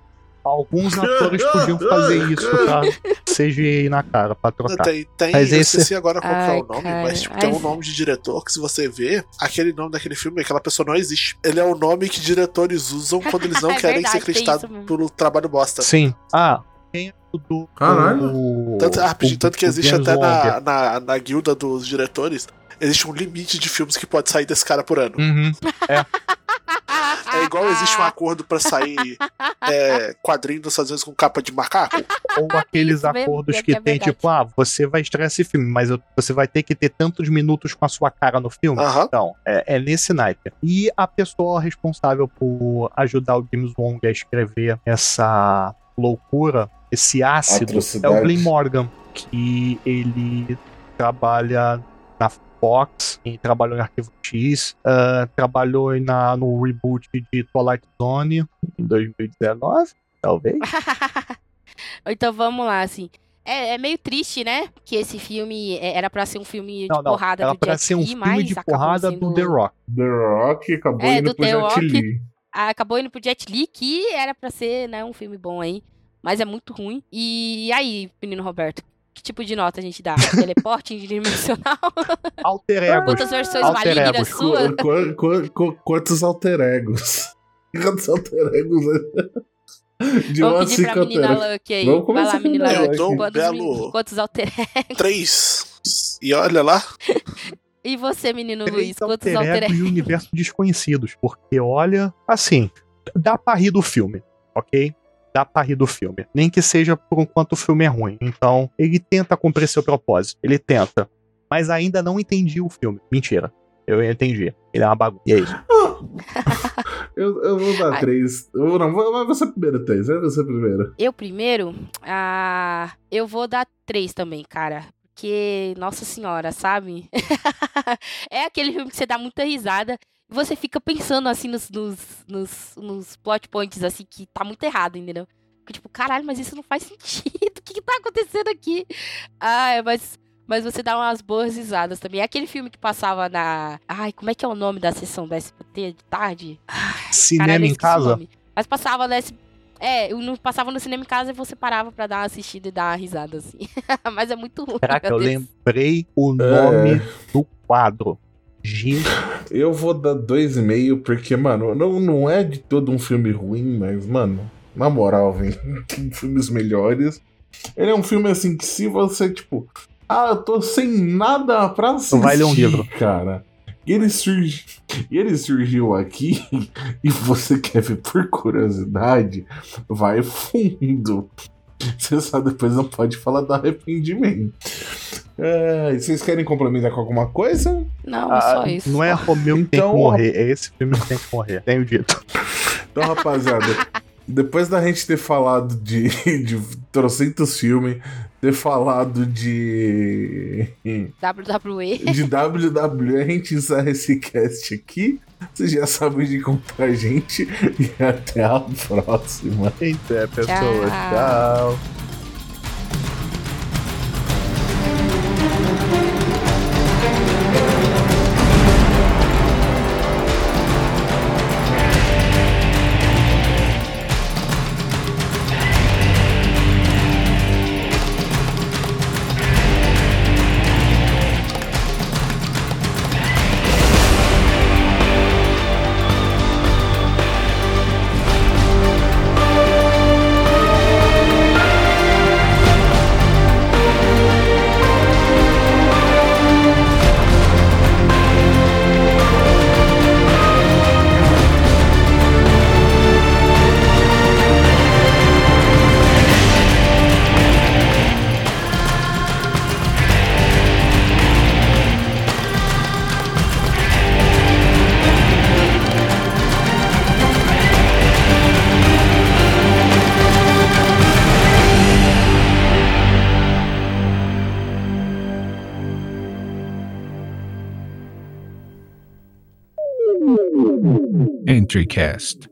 [SPEAKER 3] Alguns atores podiam fazer isso, tá? CGI na cara pra trocar.
[SPEAKER 4] Tem, tem
[SPEAKER 3] Mas
[SPEAKER 4] eu
[SPEAKER 3] esse-
[SPEAKER 4] esqueci agora qual que é o nome,
[SPEAKER 2] cara.
[SPEAKER 4] mas tipo,
[SPEAKER 2] Ai,
[SPEAKER 4] tem um nome de diretor que se você vê, aquele nome daquele filme, aquela pessoa não existe. Ele é o nome que diretores usam quando eles não
[SPEAKER 2] É
[SPEAKER 4] querem
[SPEAKER 2] verdade,
[SPEAKER 4] ser acreditados pelo trabalho bosta.
[SPEAKER 3] Sim. Ah, quem é o do.
[SPEAKER 1] Caralho.
[SPEAKER 3] o-
[SPEAKER 4] Tanto, ah,
[SPEAKER 3] o-
[SPEAKER 4] tanto que existe até na, na, na guilda dos diretores, existe um limite de filmes que pode sair desse cara por ano.
[SPEAKER 3] Uhum.
[SPEAKER 4] É igual existe um acordo pra sair é, quadrinhos, às vezes com capa de macaco.
[SPEAKER 3] Ou aqueles
[SPEAKER 2] mesmo,
[SPEAKER 3] acordos que
[SPEAKER 2] que é
[SPEAKER 3] tem,
[SPEAKER 2] verdade.
[SPEAKER 3] tipo, ah, você vai estrear esse filme, mas você vai ter que ter tantos minutos com a sua cara no filme.
[SPEAKER 4] Aham.
[SPEAKER 3] Então, é, é nesse naipe. E a pessoa responsável por ajudar o James Wong a escrever essa loucura, esse ácido, é o Glenn Morgan, que ele trabalha Fox, e trabalhou em Arquivo X, ah, trabalhou na, no reboot de Twilight Zone em 2019, talvez.
[SPEAKER 2] então vamos lá, assim. É, é meio triste, né? Que esse filme é- era pra ser um filme
[SPEAKER 3] Não,
[SPEAKER 2] de
[SPEAKER 3] não,
[SPEAKER 2] porrada
[SPEAKER 3] era
[SPEAKER 2] do
[SPEAKER 3] pra
[SPEAKER 2] Jet
[SPEAKER 3] ser um
[SPEAKER 2] Li,
[SPEAKER 3] filme de porrada
[SPEAKER 2] sendo-
[SPEAKER 3] do The Rock.
[SPEAKER 1] The Rock acabou
[SPEAKER 2] É,
[SPEAKER 1] indo
[SPEAKER 2] do
[SPEAKER 1] pro
[SPEAKER 2] The
[SPEAKER 1] Jet
[SPEAKER 2] Rock.
[SPEAKER 1] Li.
[SPEAKER 2] acabou indo pro Jet Li, que era pra ser, né, um filme bom aí. Mas é muito ruim. E aí, menino Roberto? Que tipo de nota a gente dá? Teleporte interdimensional?
[SPEAKER 3] Alter Egos.
[SPEAKER 2] Quantas versões
[SPEAKER 3] Alter
[SPEAKER 2] malignas
[SPEAKER 3] egos.
[SPEAKER 2] sua?
[SPEAKER 1] Qu- qu- qu- quantos alter egos? Quantos alter egos? De
[SPEAKER 2] Vamos pedir pra menina. Lucky aí.
[SPEAKER 1] Vamos
[SPEAKER 2] Vai lá, menina. Quantos,
[SPEAKER 4] Eu dou um belo-
[SPEAKER 2] quantos alter
[SPEAKER 4] Três. E olha lá.
[SPEAKER 2] E você, menino
[SPEAKER 3] Três
[SPEAKER 2] Luiz? Quantos
[SPEAKER 3] alter
[SPEAKER 2] alter
[SPEAKER 3] egos e universo desconhecidos. Porque, olha, assim, dá pra rir do filme, ok? Dá pra rir do filme. Nem que seja por enquanto o filme é ruim. Então, ele tenta cumprir seu propósito. Ele tenta. Mas ainda não entendi o filme. Mentira. Eu entendi. Ele é uma bagunça. E é isso.
[SPEAKER 1] Eu, eu vou dar
[SPEAKER 2] Ai.
[SPEAKER 1] três. Eu, não, vai vai você primeiro, Thaís. Vai você primeiro.
[SPEAKER 2] Eu primeiro, ah, eu vou dar três também, cara. Porque, nossa senhora, sabe? é aquele filme que você dá muita risada. Você fica pensando, assim, nos, nos, nos, nos plot points, assim, que tá muito errado, entendeu? Fica tipo, caralho, mas isso não faz sentido. O que, que tá acontecendo aqui? Ah, mas, mas você dá umas boas risadas também. É aquele filme que passava na. Ai, como é que é o nome da sessão da SBT de tarde?
[SPEAKER 3] Cinema
[SPEAKER 2] Caralho,
[SPEAKER 3] em casa.
[SPEAKER 2] nome. Mas passava nesse. É, eu não passava no cinema em casa e você parava pra dar uma assistida e dar uma risada, assim. Mas é muito ruim.
[SPEAKER 3] Caraca, eu
[SPEAKER 2] Deus.
[SPEAKER 3] lembrei o
[SPEAKER 1] É.
[SPEAKER 3] nome do quadro.
[SPEAKER 1] Eu vou dar dois e meio, porque, mano, não, não é de todo um filme ruim, mas, mano, na moral, vem, tem filmes melhores. Ele é um filme assim que se você, tipo, ah, eu tô sem nada pra assistir,
[SPEAKER 3] vai ler um livro.
[SPEAKER 1] cara. E ele, surgi... e ele surgiu aqui e você quer ver por curiosidade, vai fundo. Você só depois não pode falar do arrependimento. É, vocês querem complementar com alguma coisa?
[SPEAKER 2] Não,
[SPEAKER 3] Ah,
[SPEAKER 2] só isso.
[SPEAKER 3] Não é Romeu que tem
[SPEAKER 1] Então,
[SPEAKER 3] que morrer, é esse filme que tem que morrer. Tenho dito.
[SPEAKER 1] Então, rapaziada, depois da gente ter falado de, de trocentos filmes, ter falado de.
[SPEAKER 2] WWE.
[SPEAKER 1] de WWE, a gente encerra esse cast aqui. Vocês já sabem de encontrar a gente. E até a próxima.
[SPEAKER 3] Então, pessoas.
[SPEAKER 2] Tchau.
[SPEAKER 3] Tchau.
[SPEAKER 6] podcast.